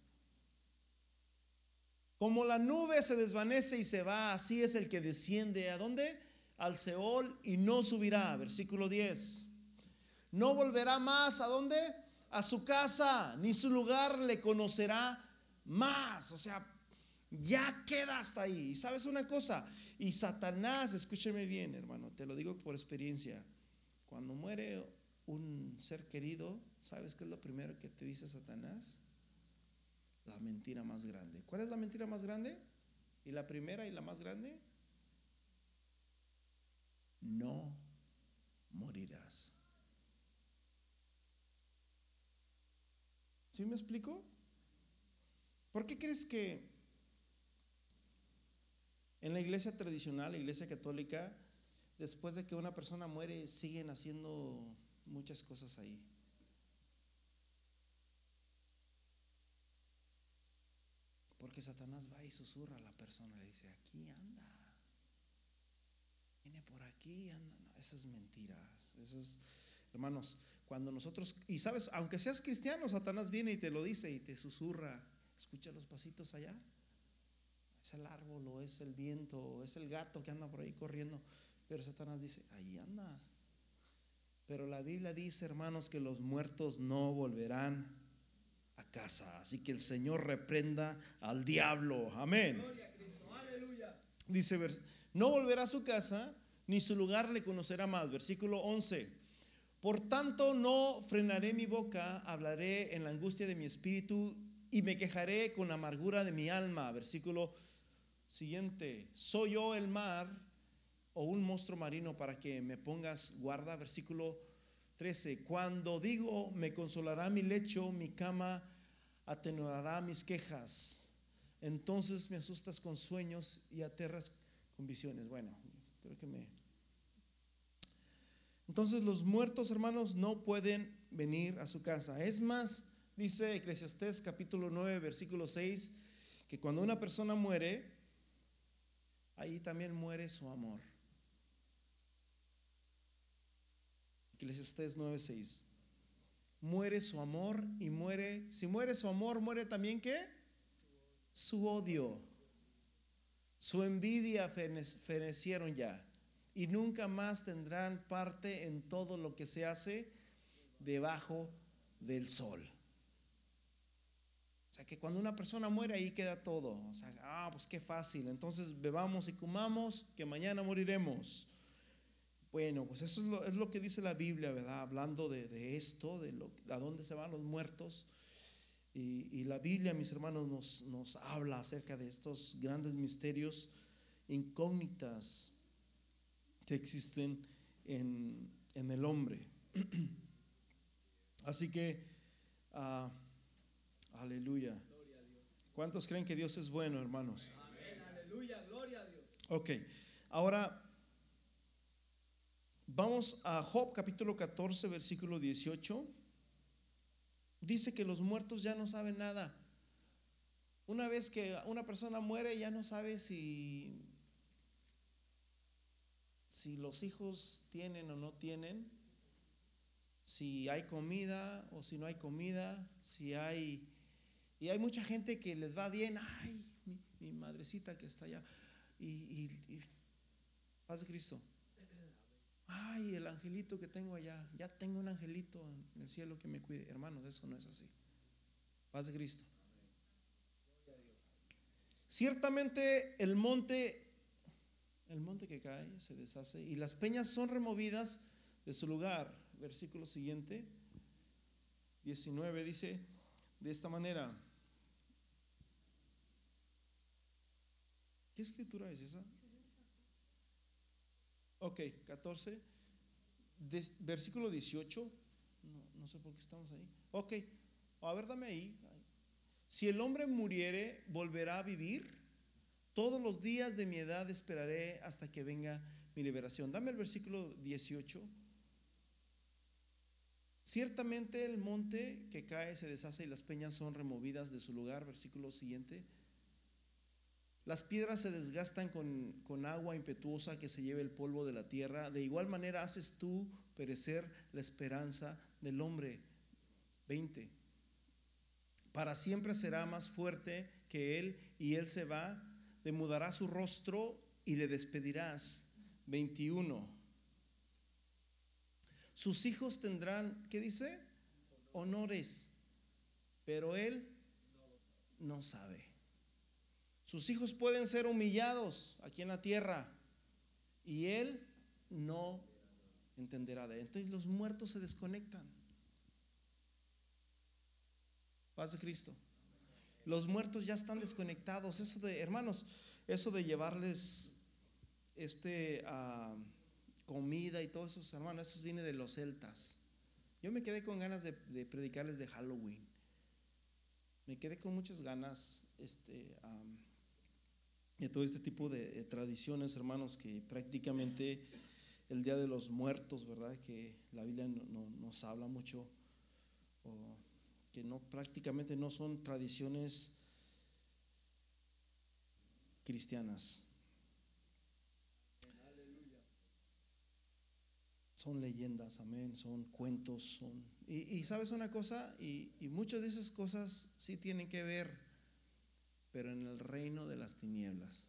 Como la nube se desvanece y se va, así es el que desciende. ¿A dónde? Al Seol y no subirá. Versículo 10. No volverá más. ¿A dónde? A su casa, ni su lugar le conocerá más. O sea, ya queda hasta ahí. ¿Y sabes una cosa? Y Satanás, escúcheme bien, hermano, te lo digo por experiencia. Cuando muere un ser querido, ¿sabes qué es lo primero que te dice Satanás? La mentira más grande. ¿Cuál es la mentira más grande? ¿Y la primera y la más grande? No morirás. ¿Sí me explico? ¿Por qué crees que en la iglesia tradicional, la iglesia católica, después de que una persona muere, siguen haciendo muchas cosas ahí. Porque Satanás va y susurra a la persona, le dice, aquí anda, viene por aquí, anda. No, eso es mentiras. Eso es, hermanos, cuando nosotros, y sabes, aunque seas cristiano, Satanás viene y te lo dice y te susurra, escucha los pasitos allá es el árbol o es el viento o es el gato que anda por ahí corriendo. Pero Satanás dice, ahí anda. Pero la Biblia dice, hermanos, que los muertos no volverán a casa. Así que el Señor reprenda al diablo. Amén. Dice, no volverá a su casa, ni su lugar le conocerá más. Versículo 11. Por tanto, no frenaré mi boca, hablaré en la angustia de mi espíritu y me quejaré con la amargura de mi alma. Versículo Siguiente, ¿soy yo el mar o un monstruo marino para que me pongas guarda? Versículo 13, cuando digo, me consolará mi lecho, mi cama atenuará mis quejas. Entonces me asustas con sueños y aterras con visiones. Bueno, creo que me... Entonces los muertos hermanos no pueden venir a su casa. Es más, dice Eclesiastés capítulo 9, versículo 6, que cuando una persona muere, ahí también muere su amor. Eclesiastés 9:6. Muere su amor y muere, si muere su amor, muere también qué? Su odio. Su envidia fenecieron ya y nunca más tendrán parte en todo lo que se hace debajo del sol que cuando una persona muere ahí queda todo. O sea, ah, pues qué fácil. Entonces bebamos y comamos, que mañana moriremos. Bueno, pues eso es lo, que dice la Biblia, ¿verdad? Hablando de, esto, de lo, a dónde se van los muertos. Y, la Biblia, mis hermanos, nos, nos habla acerca de estos grandes misterios incógnitas existen en, en el hombre. *clears throat* Así que, uh, aleluya. ¿Cuántos creen que Dios es bueno, hermanos? Aleluya, gloria a Dios. Ok, ahora vamos a Job capítulo 14, versículo 18. Dice que los muertos ya no saben nada. Una vez que una persona muere, ya no sabe si, si los hijos tienen o no tienen, si hay comida o si no hay comida, si hay... Y hay mucha gente que les va bien, ay, mi, madrecita que está allá, y, y paz de Cristo. Ay, el angelito que tengo allá, ya tengo un angelito en el cielo que me cuide. Hermanos, eso no es así. Paz de Cristo. Ciertamente el monte, el monte que cae se deshace y las peñas son removidas de su lugar versículo siguiente, 19, dice de esta manera. ¿Qué escritura es esa? Ok, 14, versículo 18. No, no, sé por qué estamos ahí. Ok, a ver, dame ahí. Si el hombre muriere, volverá a vivir. Todos los días de mi edad esperaré hasta que venga mi liberación. Dame el versículo 18. Ciertamente el monte que cae se deshace y las peñas son removidas de su lugar. Versículo siguiente. Las piedras se desgastan con, agua impetuosa que se lleve el polvo de la tierra. De igual manera haces tú perecer la esperanza del hombre. 20. Para siempre será más fuerte que él y él se va, demudará su rostro y le despedirás. 21. Sus hijos tendrán, ¿qué dice? Honores, pero él no sabe. Sus hijos pueden ser humillados aquí en la tierra y él no entenderá de él. Entonces los muertos se desconectan. Paz de Cristo. Los muertos ya están desconectados. Eso de, hermanos, eso de llevarles este... a comida y todo eso, hermanos, eso viene de los celtas. Yo me quedé con ganas de, predicarles de Halloween. Me quedé con muchas ganas este, de todo este tipo de, tradiciones, hermanos, que prácticamente el Día de los Muertos, ¿verdad? Que la Biblia no, nos habla mucho, que no prácticamente no son tradiciones cristianas. son leyendas, amén, son cuentos, son... Y, sabes una cosa, y, muchas de esas cosas sí tienen que ver, pero en el reino de las tinieblas.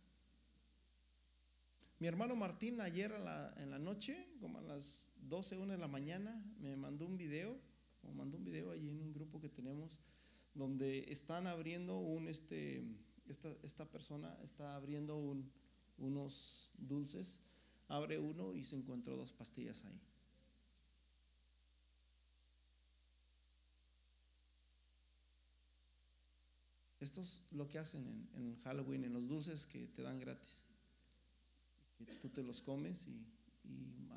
Mi hermano Martín ayer en la noche, como a las 12, 1 de la mañana, me mandó un video, o mandó un video ahí en un grupo que tenemos, donde están abriendo un, este, esta, esta persona está abriendo un, unos dulces abre uno y se encontró dos pastillas ahí. Esto es lo que hacen en, Halloween, en los dulces que te dan gratis. Que tú te los comes y,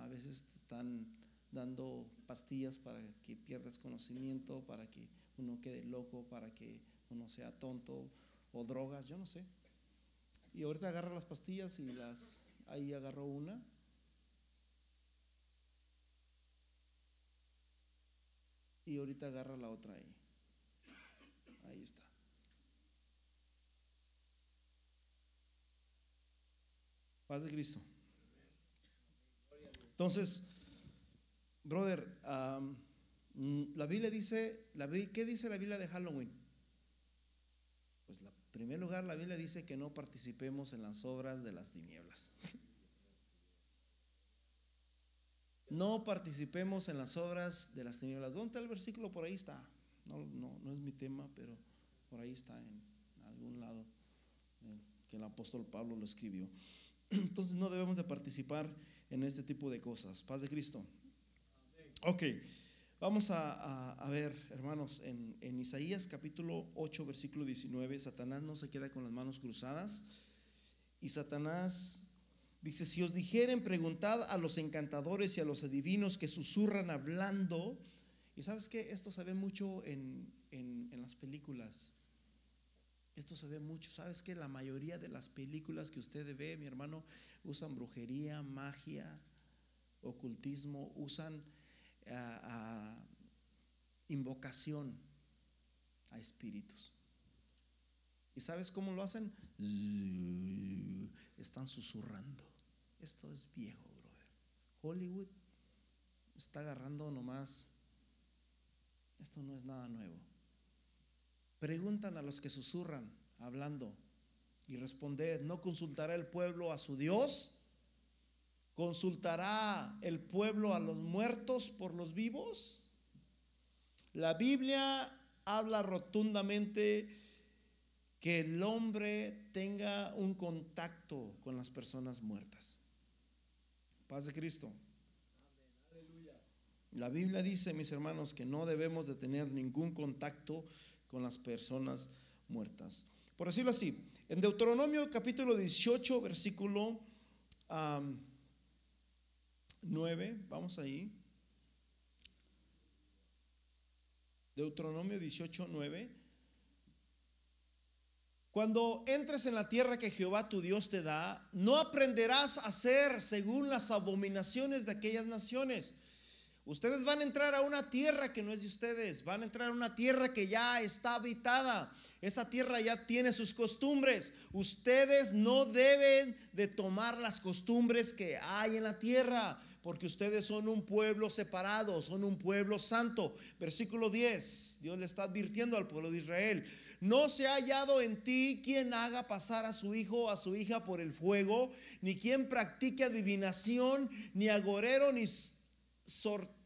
a veces están dando pastillas para que pierdas conocimiento, para que uno quede loco, para que uno sea tonto o drogas, yo no sé. Y ahorita agarra las pastillas y las Ahí agarró una. Y ahorita agarra la otra ahí. Ahí está. Paz de Cristo. Entonces, brother, la Biblia dice, la, ¿qué dice la Biblia de Halloween? Pues la primer lugar, la Biblia dice que no participemos en las obras de las tinieblas. No participemos en las obras de las tinieblas. ¿Dónde está el versículo? Por ahí está. No, no, no es mi tema, pero por ahí está en algún lado que el apóstol Pablo lo escribió. *clears throat* Entonces no debemos de participar en este tipo de cosas. Paz de Cristo. Ok. Vamos a, ver, hermanos, en, en, Isaías capítulo 8, versículo 19, Satanás no se queda con las manos cruzadas. Y Satanás dice, si os dijeren, preguntad a los encantadores y a los adivinos que susurran hablando. Y sabes que esto se ve mucho en, en, en las películas. Esto se ve mucho. ¿Sabes que La mayoría de las películas que usted ve, mi hermano, usan brujería, magia, ocultismo, usan a, invocación a espíritus. ¿Y sabes cómo lo hacen? Están susurrando. Esto es viejo, brother. Hollywood está agarrando nomás. Esto no es nada nuevo. Preguntan a los que susurran, hablando, y responded, ¿no consultará el pueblo a su Dios? ¿Consultará el pueblo a los muertos por los vivos? La Biblia habla rotundamente que el hombre tenga un contacto con las personas muertas. Paz de Cristo. La Biblia dice, mis hermanos, que no debemos de tener ningún contacto con las personas muertas. Por decirlo así, en Deuteronomio capítulo 18, versículo 9, vamos ahí. Deuteronomio 18, 9. Cuando entres en la tierra que Jehová tu Dios te da, no aprenderás a hacer según las abominaciones de aquellas naciones. Ustedes van a entrar a una tierra que no es de ustedes, van a entrar a una tierra que ya está habitada. Esa tierra ya tiene sus costumbres. Ustedes no deben de tomar las costumbres que hay en la tierra porque ustedes son un pueblo separado, son un pueblo santo. Versículo 10, Dios le está advirtiendo al pueblo de Israel, no se ha hallado en ti quien haga pasar a su hijo o a su hija por el fuego, ni quien practique adivinación, ni agorero, ni sortílego,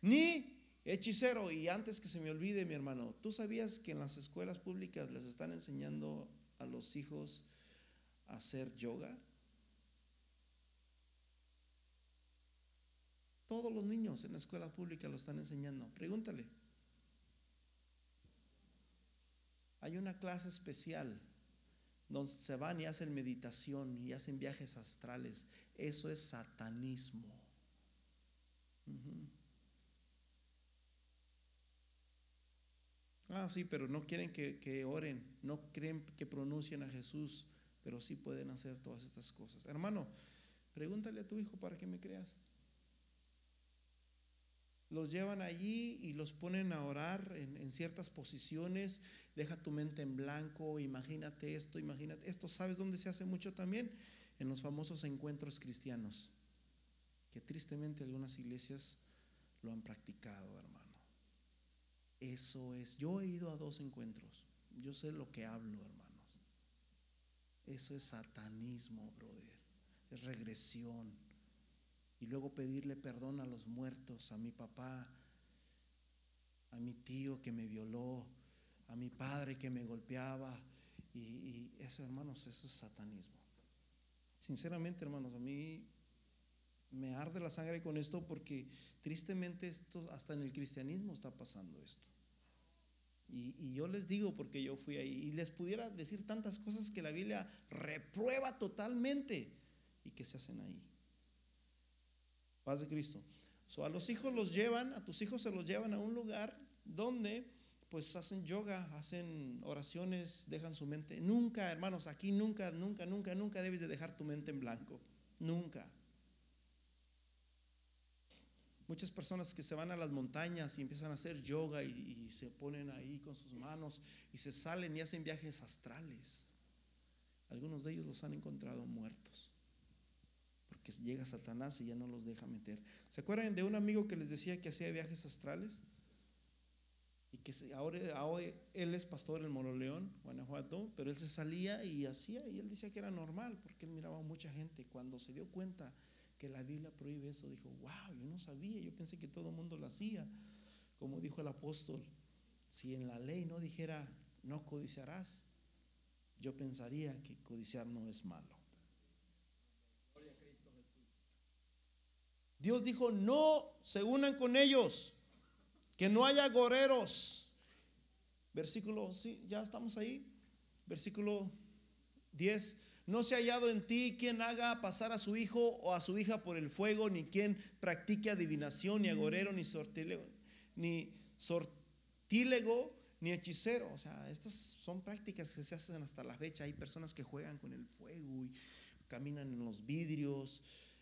ni hechicero. Y antes que se me olvide, mi hermano, ¿tú sabías que en las escuelas públicas les están enseñando a los hijos a hacer yoga? Todos los niños en la escuela pública lo están enseñando. Pregúntale. Hay una clase especial donde se van y hacen meditación y hacen viajes astrales. Eso es satanismo. Ah, sí, pero no quieren que, que, oren, no creen que pronuncien a Jesús, pero sí pueden hacer todas estas cosas. Hermano, pregúntale a tu hijo para que me creas los llevan allí y los ponen a orar en, ciertas posiciones, deja tu mente en blanco, imagínate esto, imagínate esto, ¿sabes dónde se hace mucho también? En los famosos encuentros cristianos, que tristemente algunas iglesias lo han practicado, hermano. Eso es, yo he ido a dos encuentros, yo sé lo que hablo, hermanos. Eso es satanismo, brother, es regresión y luego pedirle perdón a los muertos, a mi papá, a mi tío que me violó, a mi padre que me golpeaba. Y, eso, hermanos, eso es satanismo. Sinceramente, hermanos, a mí me arde la sangre con esto porque tristemente esto hasta en el cristianismo está pasando esto. Y, y, yo les digo porque yo fui ahí y les pudiera decir tantas cosas que la Biblia reprueba totalmente y que se hacen ahí. Paz de Cristo. So, a los hijos los llevan, a tus hijos se los llevan a un lugar donde pues hacen yoga, hacen oraciones, dejan su mente. Nunca, hermanos, aquí nunca, nunca, nunca, nunca debes de dejar tu mente en blanco. Nunca. Muchas personas que se van a las montañas y empiezan a hacer yoga y, y, se ponen ahí con sus manos y se salen y hacen viajes astrales. Algunos de ellos los han encontrado muertos llega Satanás y ya no los deja meter. ¿Se acuerdan de un amigo que les decía que hacía viajes astrales? Y que ahora, él es pastor en Moroleón, Guanajuato, pero él se salía y hacía, y él decía que era normal, porque él miraba a mucha gente. Cuando se dio cuenta que la Biblia prohíbe eso, dijo, wow, yo no sabía, yo pensé que todo el mundo lo hacía. Como dijo el apóstol, si en la ley no dijera, no codiciarás, yo pensaría que codiciar no es malo. Dios dijo, no se unan con ellos, que no haya goreros. Versículo, sí, ya estamos ahí. Versículo 10. No se ha hallado en ti quien haga pasar a su hijo o a su hija por el fuego, ni quien practique adivinación, ni agorero, ni sortílego, ni sortílego, ni hechicero. O sea, estas son prácticas que se hacen hasta la fecha. Hay personas que juegan con el fuego y caminan en los vidrios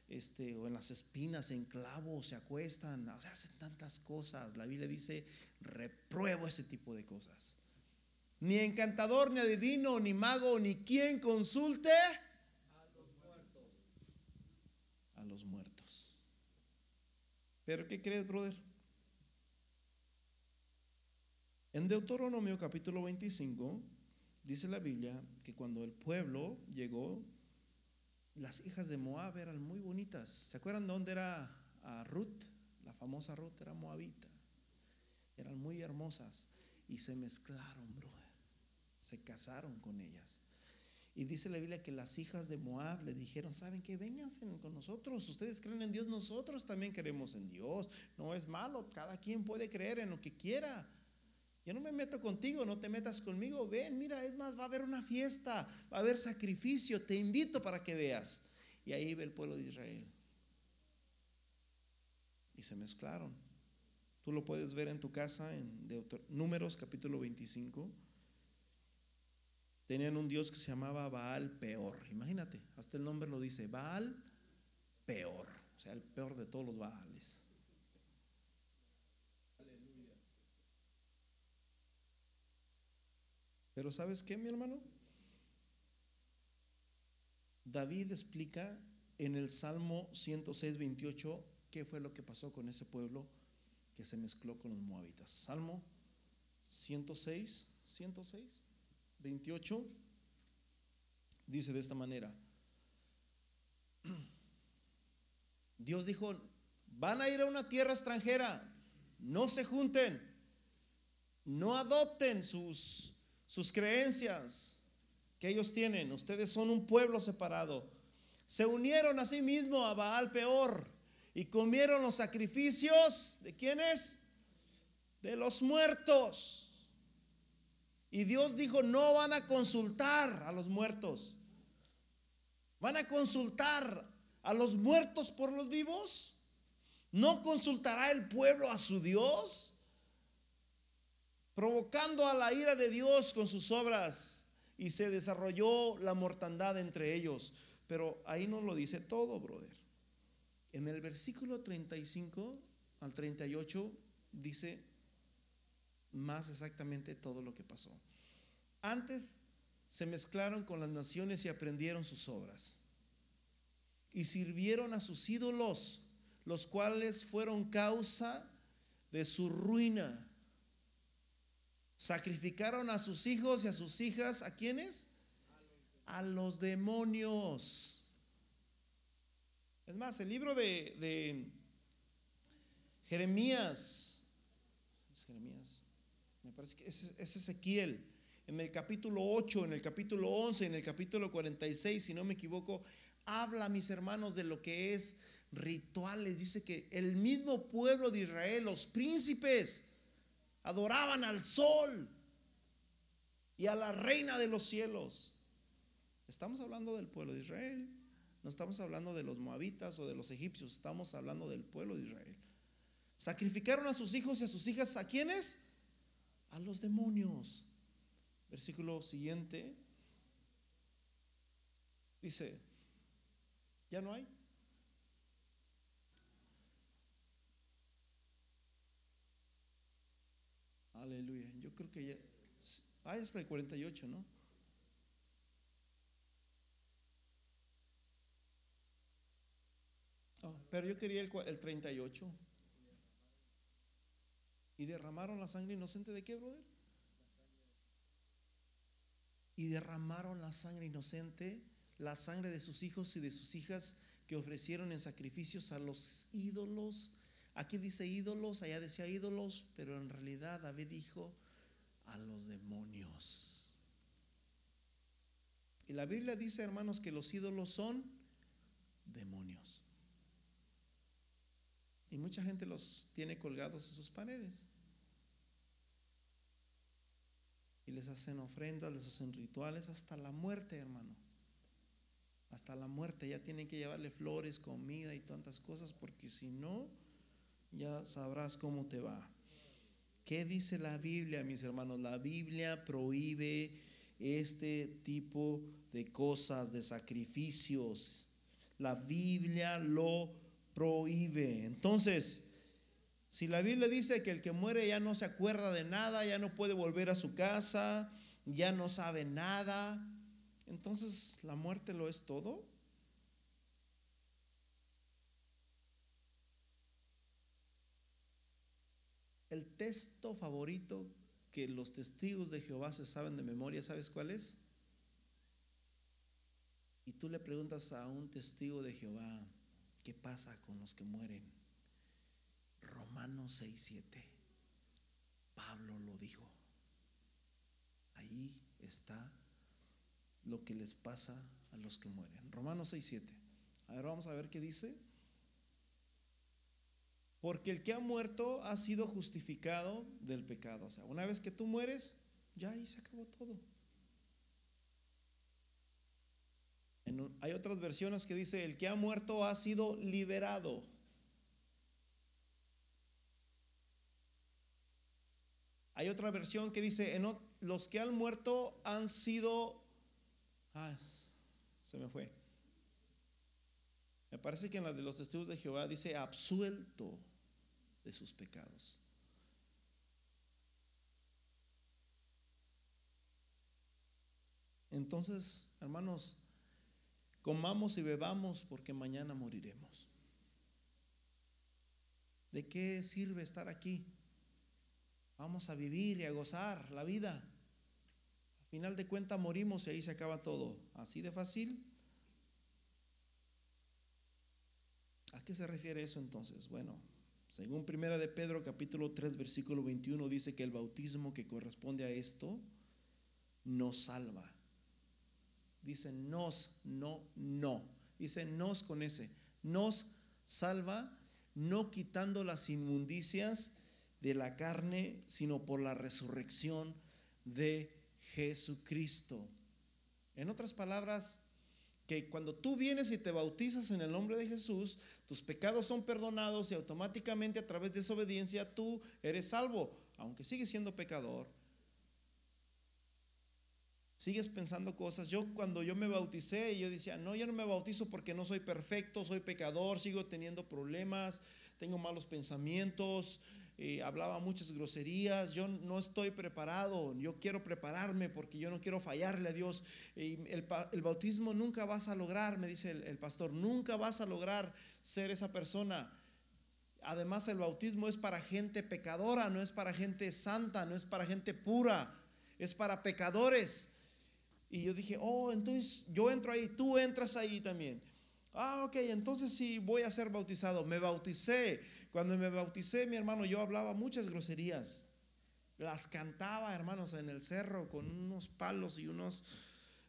este, o en las espinas, en clavos, se acuestan, o hacen tantas cosas. La Biblia dice, repruebo ese tipo de cosas. Ni encantador, ni adivino, ni mago, ni quien consulte A los muertos. a los muertos. Pero ¿qué crees, brother? En Deuteronomio capítulo 25 dice la Biblia que cuando el pueblo llegó, las hijas de Moab eran muy bonitas. ¿Se acuerdan de dónde era a Ruth? La famosa Ruth era moabita. Eran muy hermosas y se mezclaron, brother. Se casaron con ellas. Y dice la Biblia que las hijas de Moab le dijeron, ¿saben qué? Vénganse con nosotros. Ustedes creen en Dios, nosotros también creemos en Dios. No es malo, cada quien puede creer en lo que quiera. Yo no me meto contigo, no te metas conmigo. Ven, mira, es más, va a haber una fiesta, va a haber sacrificio, te invito para que veas. Y ahí ve el pueblo de Israel. Y se mezclaron. Tú lo puedes ver en tu casa en Números capítulo 25. Tenían un dios que se llamaba Baal Peor. Imagínate, hasta el nombre lo dice, Baal Peor. O sea, el peor de todos los Baales. Pero ¿sabes qué, mi hermano? David explica en el Salmo 106, 28 qué fue lo que pasó con ese pueblo que se mezcló con los moabitas. Salmo 106, 106, 28 dice de esta manera. *clears throat* Dios dijo, van a ir a una tierra extranjera, no se junten, no adopten sus, sus creencias que ellos tienen. Ustedes son un pueblo separado. Se unieron a sí mismo a Baal Peor y comieron los sacrificios de quiénes? De los muertos. Y Dios dijo, no van a consultar a los muertos. Van a consultar a los muertos por los vivos. ¿No consultará el pueblo a su Dios? Provocando a la ira de Dios con sus obras. Y se desarrolló la mortandad entre ellos. Pero ahí no lo dice todo, brother. En el versículo 35 al 38 dice más exactamente todo lo que pasó. Antes se mezclaron con las naciones y aprendieron sus obras. Y sirvieron a sus ídolos, los cuales fueron causa de su ruina. Sacrificaron a sus hijos y a sus hijas, ¿a quiénes? A los demonios. Es más, el libro de, Jeremías, es Jeremías, me parece que es, es Ezequiel, en el capítulo 8, en el capítulo 11, en el capítulo 46, si no me equivoco, habla, mis hermanos, de lo que es rituales. Dice que el mismo pueblo de Israel, los príncipes, adoraban al sol y a la reina de los cielos. Estamos hablando del pueblo de Israel. No estamos hablando de los moabitas o de los egipcios, estamos hablando del pueblo de Israel. Sacrificaron a sus hijos y a sus hijas, ¿a quiénes? A los demonios. Versículo siguiente. Dice, ¿ya no hay? Aleluya. Yo creo que ya... Hay hasta el 48, ¿no? Ah, pero yo quería el, el 38. ¿Y derramaron la sangre inocente de qué, brother? Y derramaron la sangre inocente, la sangre de sus hijos y de sus hijas que ofrecieron en sacrificios a los ídolos. Aquí dice ídolos, allá decía ídolos, pero en realidad David dijo a los demonios. Y la Biblia dice, hermanos, que los ídolos son demonios. Y mucha gente los tiene colgados en sus paredes. Y les hacen ofrendas, les hacen rituales hasta la muerte, hermano. Hasta la muerte ya tienen que llevarle flores, comida y tantas cosas, porque si no, ya sabrás cómo te va. ¿Qué dice la Biblia, mis hermanos? La Biblia prohíbe este tipo de cosas, de sacrificios. La Biblia lo prohíbe. Entonces, si la Biblia dice que el que muere ya no se acuerda de nada, ya no puede volver a su casa, ya no sabe nada, entonces la muerte lo es todo. El texto favorito que los testigos de Jehová se saben de memoria, ¿sabes cuál es? Y tú le preguntas a un testigo de Jehová, ¿qué pasa con los que mueren? Romanos 6, 7. Pablo lo dijo. Ahí está lo que les pasa a los que mueren. Romanos 6, 7. A ver, vamos a ver qué dice. Porque el que ha muerto ha sido justificado del pecado. O sea, una vez que tú mueres, ya ahí se acabó todo. hay otras versiones que dice, el que ha muerto ha sido liberado. Hay otra versión que dice, los que han muerto han sido... Ah, se me fue. Me parece que en la de los testigos de Jehová dice absuelto de sus pecados. Entonces, hermanos, comamos y bebamos porque mañana moriremos. ¿De qué sirve estar aquí? Vamos a vivir y a gozar la vida. Al final de cuentas morimos y ahí se acaba todo. Así de fácil. ¿A qué se refiere eso entonces? Bueno, según Primera de Pedro capítulo 3 versículo 21 dice que el bautismo que corresponde a esto nos salva. Dice nos, no, no. Dice nos con ese. Nos salva no quitando las inmundicias de la carne, sino por la resurrección de Jesucristo. En otras palabras, que cuando tú vienes y te bautizas en el nombre de Jesús, tus pecados son perdonados y automáticamente a través de esa obediencia tú eres salvo, aunque sigues siendo pecador. Sigues pensando cosas. Yo cuando yo me bauticé, yo decía, no, yo no me bautizo porque no soy perfecto, soy pecador, sigo teniendo problemas, tengo malos pensamientos, eh, hablaba muchas groserías, yo no estoy preparado, yo quiero prepararme porque yo no quiero fallarle a Dios. el, bautismo nunca vas a lograr, me dice el, pastor, nunca vas a lograr ser esa persona. Además el bautismo es para gente pecadora, no es para gente santa, no es para gente pura, es para pecadores. Y yo dije, oh, entonces yo entro ahí, tú entras ahí también. Ah, ok, entonces sí voy a ser bautizado. Me bauticé cuando me bauticé, mi hermano, yo hablaba muchas groserías. Las cantaba, hermanos, en el cerro con unos palos y unos...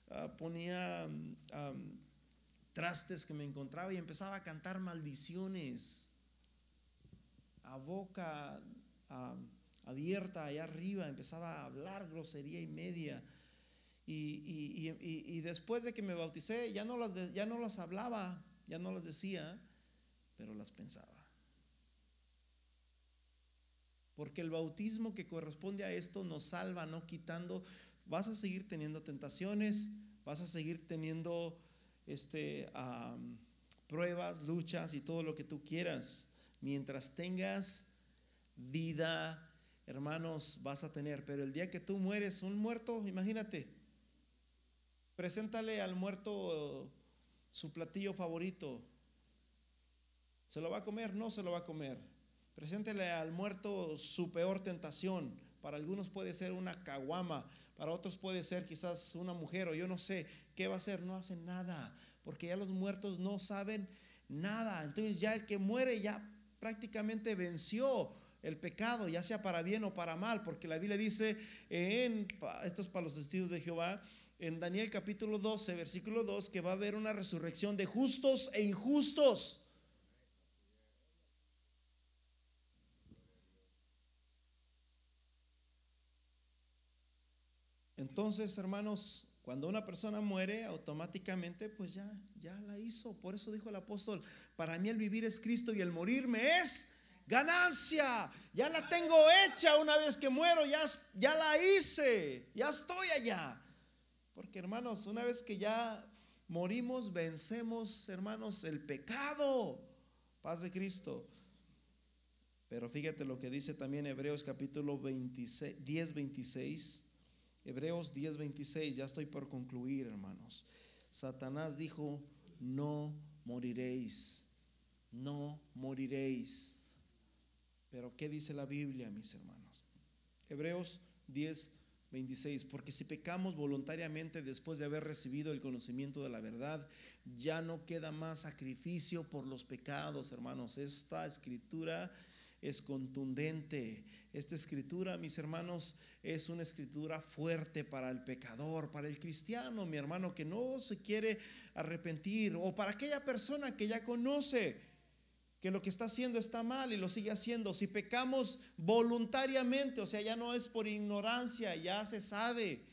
Ah, ponía trastes que me encontraba y empezaba a cantar maldiciones a boca abierta allá arriba, empezaba a hablar grosería y media. Y, después de que me bauticé, ya no, las ya no las hablaba, ya no las decía, pero las pensaba. Porque el bautismo que corresponde a esto nos salva, no quitando. Vas a seguir teniendo tentaciones, vas a seguir teniendo este, pruebas, luchas y todo lo que tú quieras. Mientras tengas vida, hermanos, vas a tener. Pero el día que tú mueres, un muerto, imagínate, preséntale al muerto su platillo favorito. ¿Se lo va a comer? No se lo va a comer. Preséntele al muerto su peor tentación. Para algunos puede ser una caguama, para otros puede ser quizás una mujer o yo no sé ¿qué va a hacer? No hace nada, porque ya los muertos no saben nada. Entonces ya el que muere ya prácticamente venció el pecado, ya sea para bien o para mal, porque la Biblia dice, en, esto es para los testigos de Jehová, en Daniel capítulo 12, versículo 2, que va a haber una resurrección de justos e injustos. Entonces, hermanos, cuando una persona muere, automáticamente, pues ya, ya la hizo. Por eso dijo el apóstol, para mí el vivir es Cristo y el morirme es ganancia. Ya la tengo hecha una vez que muero, ya, ya la hice, ya estoy allá. Porque hermanos, una vez que ya morimos, vencemos, hermanos, el pecado. Paz de Cristo. Pero fíjate lo que dice también Hebreos capítulo 26, 10, 26. Hebreos 10, 26. Ya estoy por concluir, hermanos. Satanás dijo, no moriréis. No moriréis. Pero ¿qué dice la Biblia, mis hermanos? Hebreos 10, 26. Porque si pecamos voluntariamente después de haber recibido el conocimiento de la verdad, ya no queda más sacrificio por los pecados, hermanos. Esta escritura es contundente. Esta escritura, mis hermanos, es una escritura fuerte para el pecador, para el cristiano, mi hermano, que no se quiere arrepentir, o para aquella persona que ya conoce que lo que está haciendo está mal y lo sigue haciendo. Si pecamos voluntariamente, o sea, ya no es por ignorancia, ya se sabe.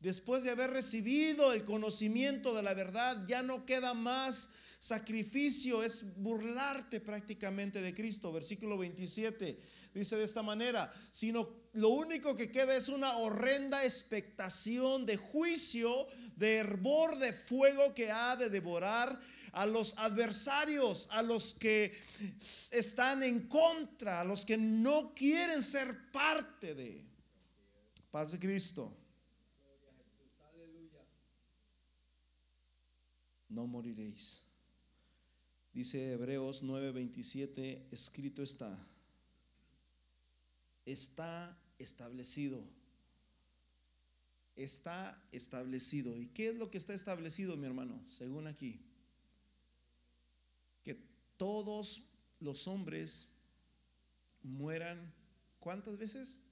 Después de haber recibido el conocimiento de la verdad, ya no queda más sacrificio, es burlarte prácticamente de Cristo. Versículo 27 dice de esta manera, sino lo único que queda es una horrenda expectación de juicio, de hervor de fuego que ha de devorar a los adversarios, a los que están en contra, a los que no quieren ser parte de paz de Cristo. No moriréis. Dice Hebreos 9:27, escrito está, está establecido. Está establecido. ¿Y qué es lo que está establecido, mi hermano? Según aquí todos los hombres mueran, ¿cuántas veces?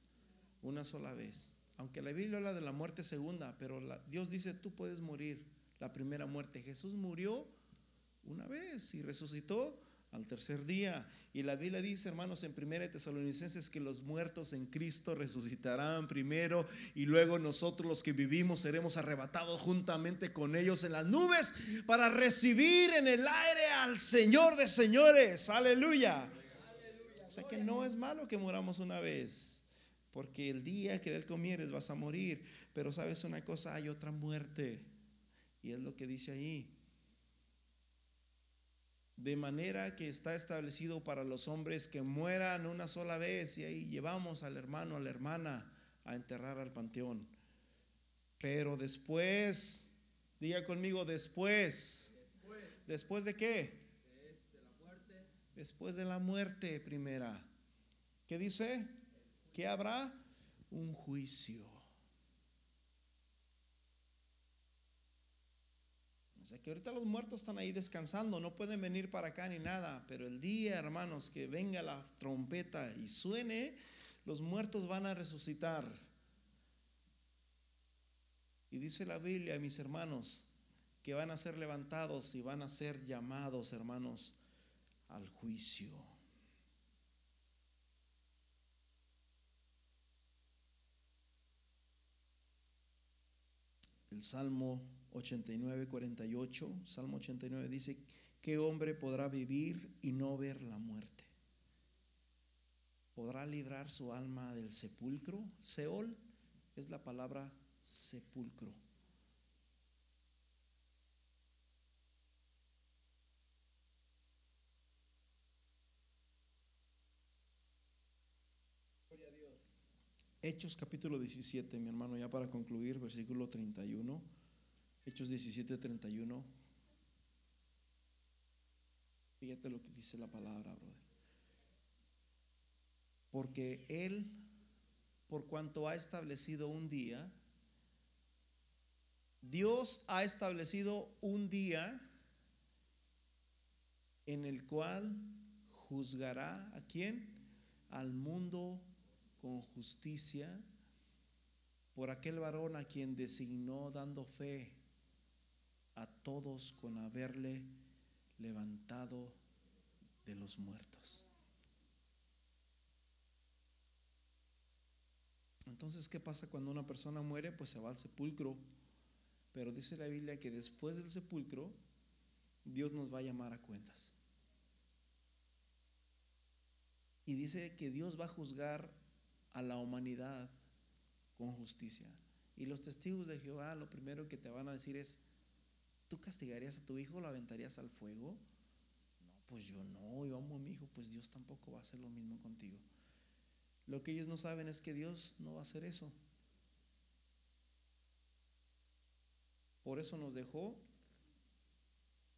Una sola vez. Aunque la Biblia habla de la muerte segunda, pero Dios dice, tú puedes morir la primera muerte. Jesús murió una vez y resucitó al tercer día. Y la Biblia dice, hermanos, en 1 Tesalonicenses que los muertos en Cristo resucitarán primero y luego nosotros los que vivimos seremos arrebatados juntamente con ellos en las nubes para recibir en el aire al Señor de señores. Aleluya. O sea que no es malo que muramos una vez, porque el día que del comieres vas a morir. Pero sabes una cosa, hay otra muerte. Y es lo que dice ahí de manera que está establecido para los hombres que mueran una sola vez y ahí llevamos al hermano, a la hermana a enterrar al panteón. Pero después, diga conmigo, después. ¿Después, de qué? Después de la muerte primera. ¿Qué dice? Que habrá un juicio. Que ahorita los muertos están ahí descansando, no pueden venir para acá ni nada, pero el día, hermanos, que venga la trompeta y suene, los muertos van a resucitar. Y dice la Biblia, mis hermanos, que van a ser levantados y van a ser llamados, hermanos, al juicio. El Salmo 89, 48, Salmo 89 dice, ¿qué hombre podrá vivir y no ver la muerte? ¿Podrá librar su alma del sepulcro? Seol es la palabra sepulcro. Hechos capítulo 17, mi hermano, ya para concluir, versículo 31. Hechos 17, 31. Fíjate lo que dice la palabra, brother. Porque Él, por cuanto ha establecido un día, Dios ha establecido un día en el cual juzgará a quién? Al mundo con justicia por aquel varón a quien designó dando fe a todos con haberle levantado de los muertos. Entonces, ¿qué pasa cuando una persona muere? Pues se va al sepulcro. Pero dice la Biblia que después del sepulcro, Dios nos va a llamar a cuentas. Y dice que Dios va a juzgar a la humanidad con justicia. Y los testigos de Jehová lo primero que te van a decir es, ¿tú castigarías a tu hijo lo aventarías al fuego? No, pues yo no, yo amo a mi hijo, pues Dios tampoco va a hacer lo mismo contigo. Lo que ellos no saben es que Dios no va a hacer eso. Por eso nos dejó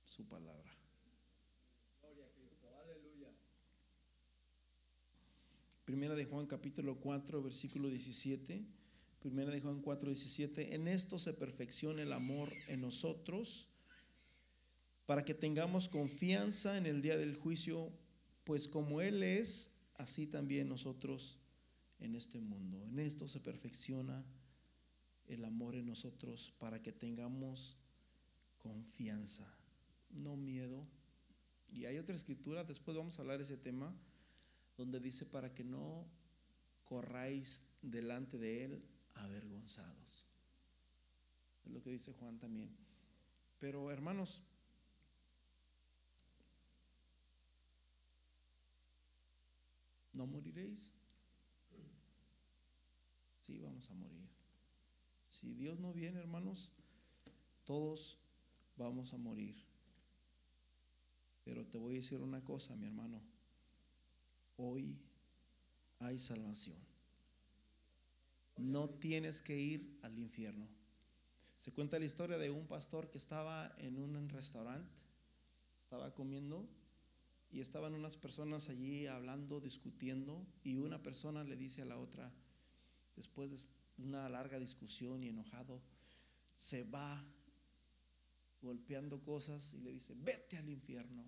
su palabra. Gloria a Cristo. Aleluya. Primera de Juan capítulo 4, versículo 17. Primera de Juan 4, 17. En esto se perfecciona el amor en nosotros, para que tengamos confianza en el día del juicio, pues como Él es, así también nosotros en este mundo. En esto se perfecciona el amor en nosotros, para que tengamos confianza, no miedo. Y hay otra escritura, después vamos a hablar de ese tema, donde dice para que no corráis delante de Él avergonzados. Es lo que dice Juan también. Pero hermanos, ¿no moriréis? Sí, vamos a morir. Si Dios no viene, hermanos, todos vamos a morir. Pero te voy a decir una cosa, mi hermano. Hoy hay salvación. No tienes que ir al infierno. Se cuenta la historia de un pastor que estaba en un restaurante, estaba comiendo y estaban unas personas allí hablando, discutiendo y una persona le dice a la otra, después de una larga discusión y enojado, se va golpeando cosas y le dice, vete al infierno.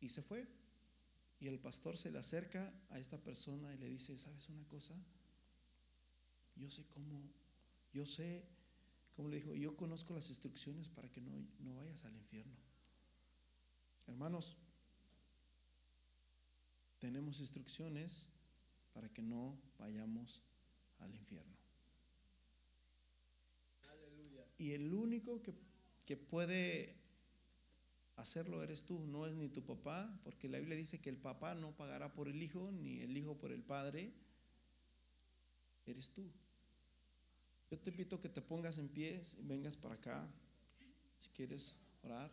Y se fue. Y el pastor se le acerca a esta persona y le dice, ¿sabes una cosa? Yo sé cómo, yo sé, como le dijo, yo conozco las instrucciones para que no, no vayas al infierno. Hermanos, tenemos instrucciones para que no vayamos al infierno. Aleluya. Y el único que, que puede hacerlo eres tú, no es ni tu papá, porque la Biblia dice que el papá no pagará por el hijo, ni el hijo por el padre, eres tú. Yo te invito a que te pongas en pies y vengas para acá, si quieres orar.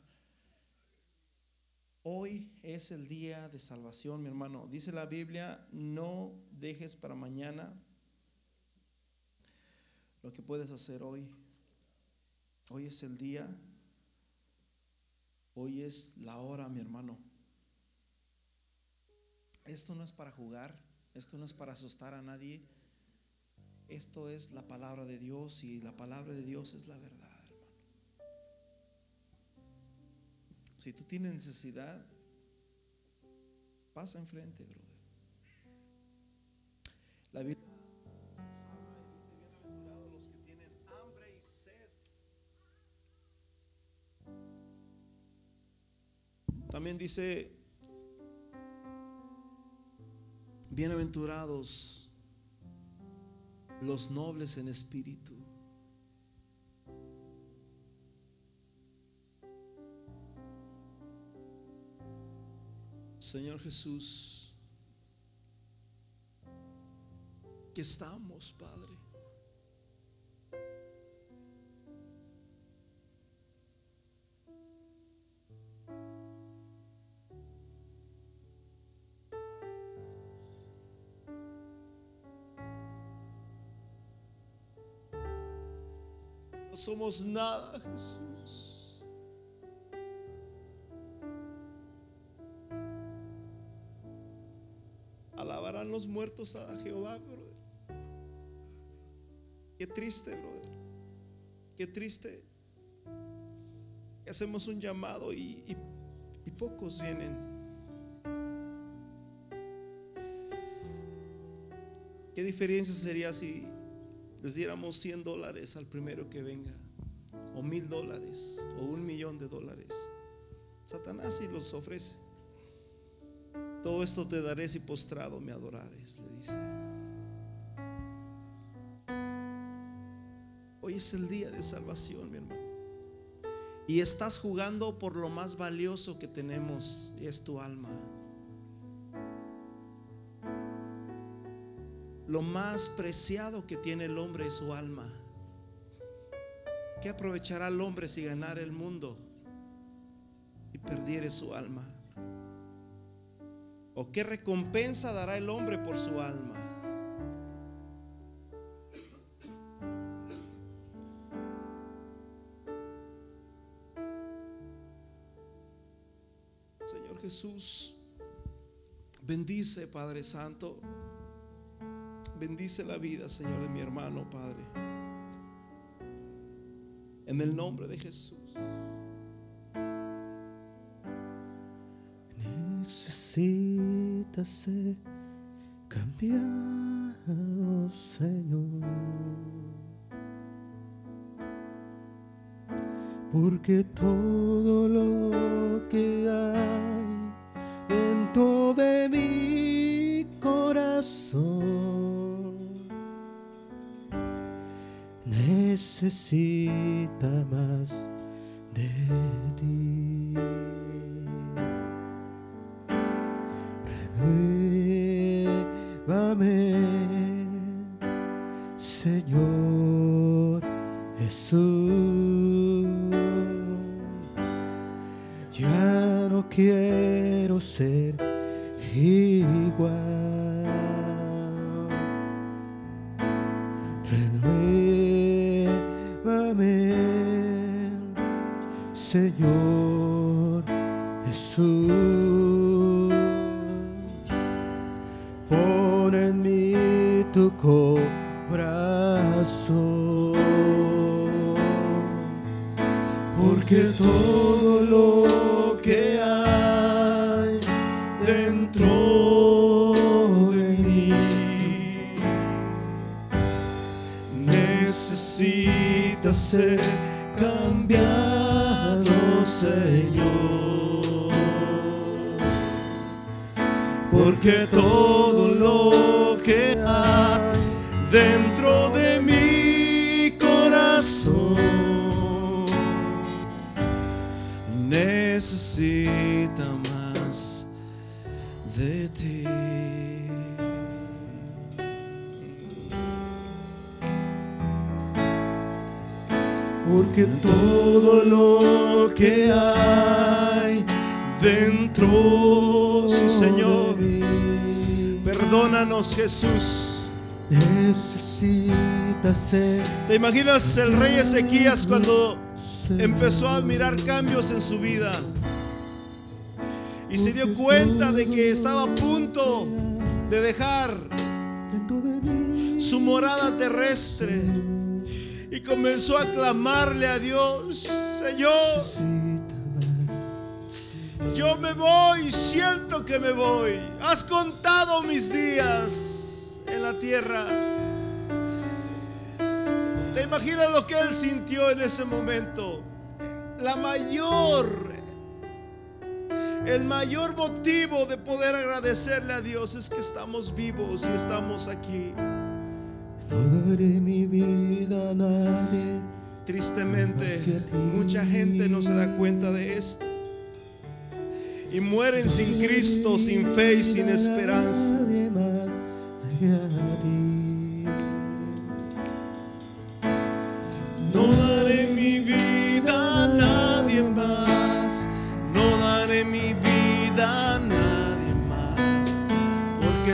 Hoy es el día de salvación, mi hermano. Dice la Biblia, no dejes para mañana lo que puedes hacer hoy. Hoy es el día, hoy es la hora, mi hermano. Esto no es para jugar, esto no es para asustar a nadie. Esto es la palabra de Dios y la palabra de Dios es la verdad, hermano. Si tú tienes necesidad, pasa enfrente, brother. La Biblia También dice, bienaventurados los nobles en espíritu. Señor Jesús, que estamos, Padre. Somos nada, Jesús. Alabarán los muertos a Jehová, brother. Qué triste, brother. Qué triste. Hacemos un llamado y, y- y pocos vienen. ¿Qué diferencia sería si les diéramos 100 dólares al primero que venga, o mil dólares, o un millón de dólares. Satanás sí los ofrece. Todo esto te daré si postrado me adorares, le dice. Hoy es el día de salvación, mi hermano. Y estás jugando por lo más valioso que tenemos, y es tu alma. Lo más preciado que tiene el hombre es su alma. ¿Qué aprovechará el hombre si ganara el mundo y perdiere su alma? ¿O qué recompensa dará el hombre por su alma? Señor Jesús, bendice Padre Santo, bendice la vida, Señor, de mi hermano, Padre. En el nombre de Jesús. Necesitas ser cambiado, Señor. Porque todo lo que hay necesita más ¿Te imaginas el rey Ezequías cuando empezó a mirar cambios en su vida? Y se dio cuenta de que estaba a punto de dejar su morada terrestre y comenzó a clamarle a Dios, Señor, yo me voy, siento que me voy. Has contado mis días en la tierra. ¿Te imaginas lo que él sintió en ese momento? La mayor, el mayor motivo de poder agradecerle a Dios es que estamos vivos y estamos aquí. No daré mi vida a nadie. Tristemente, mucha gente no se da cuenta de esto. Y mueren sin Cristo, sin fe y sin esperanza.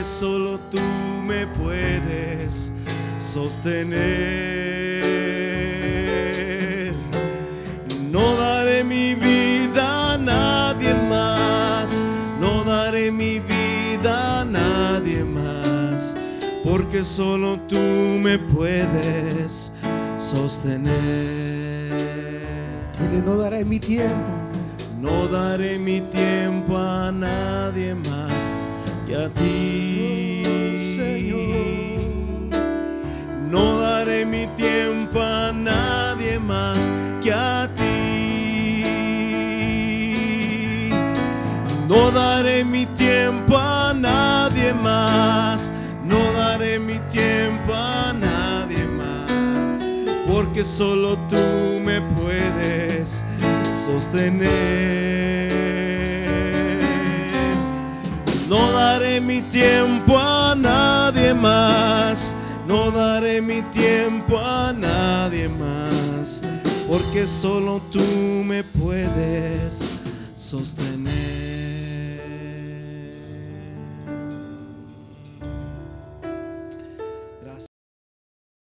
Solo tú me puedes sostener. No daré mi vida a nadie más. No daré mi vida a nadie más. Porque solo tú me puedes sostener. Dile, no daré mi tiempo. No daré mi tiempo a nadie más que a ti. No daré mi tiempo a nadie más que a ti. No daré mi tiempo a nadie más. No daré mi tiempo a nadie más. Porque solo tú me puedes sostener. No daré mi tiempo a nadie más, no daré mi tiempo a nadie más, porque solo tú me puedes sostener.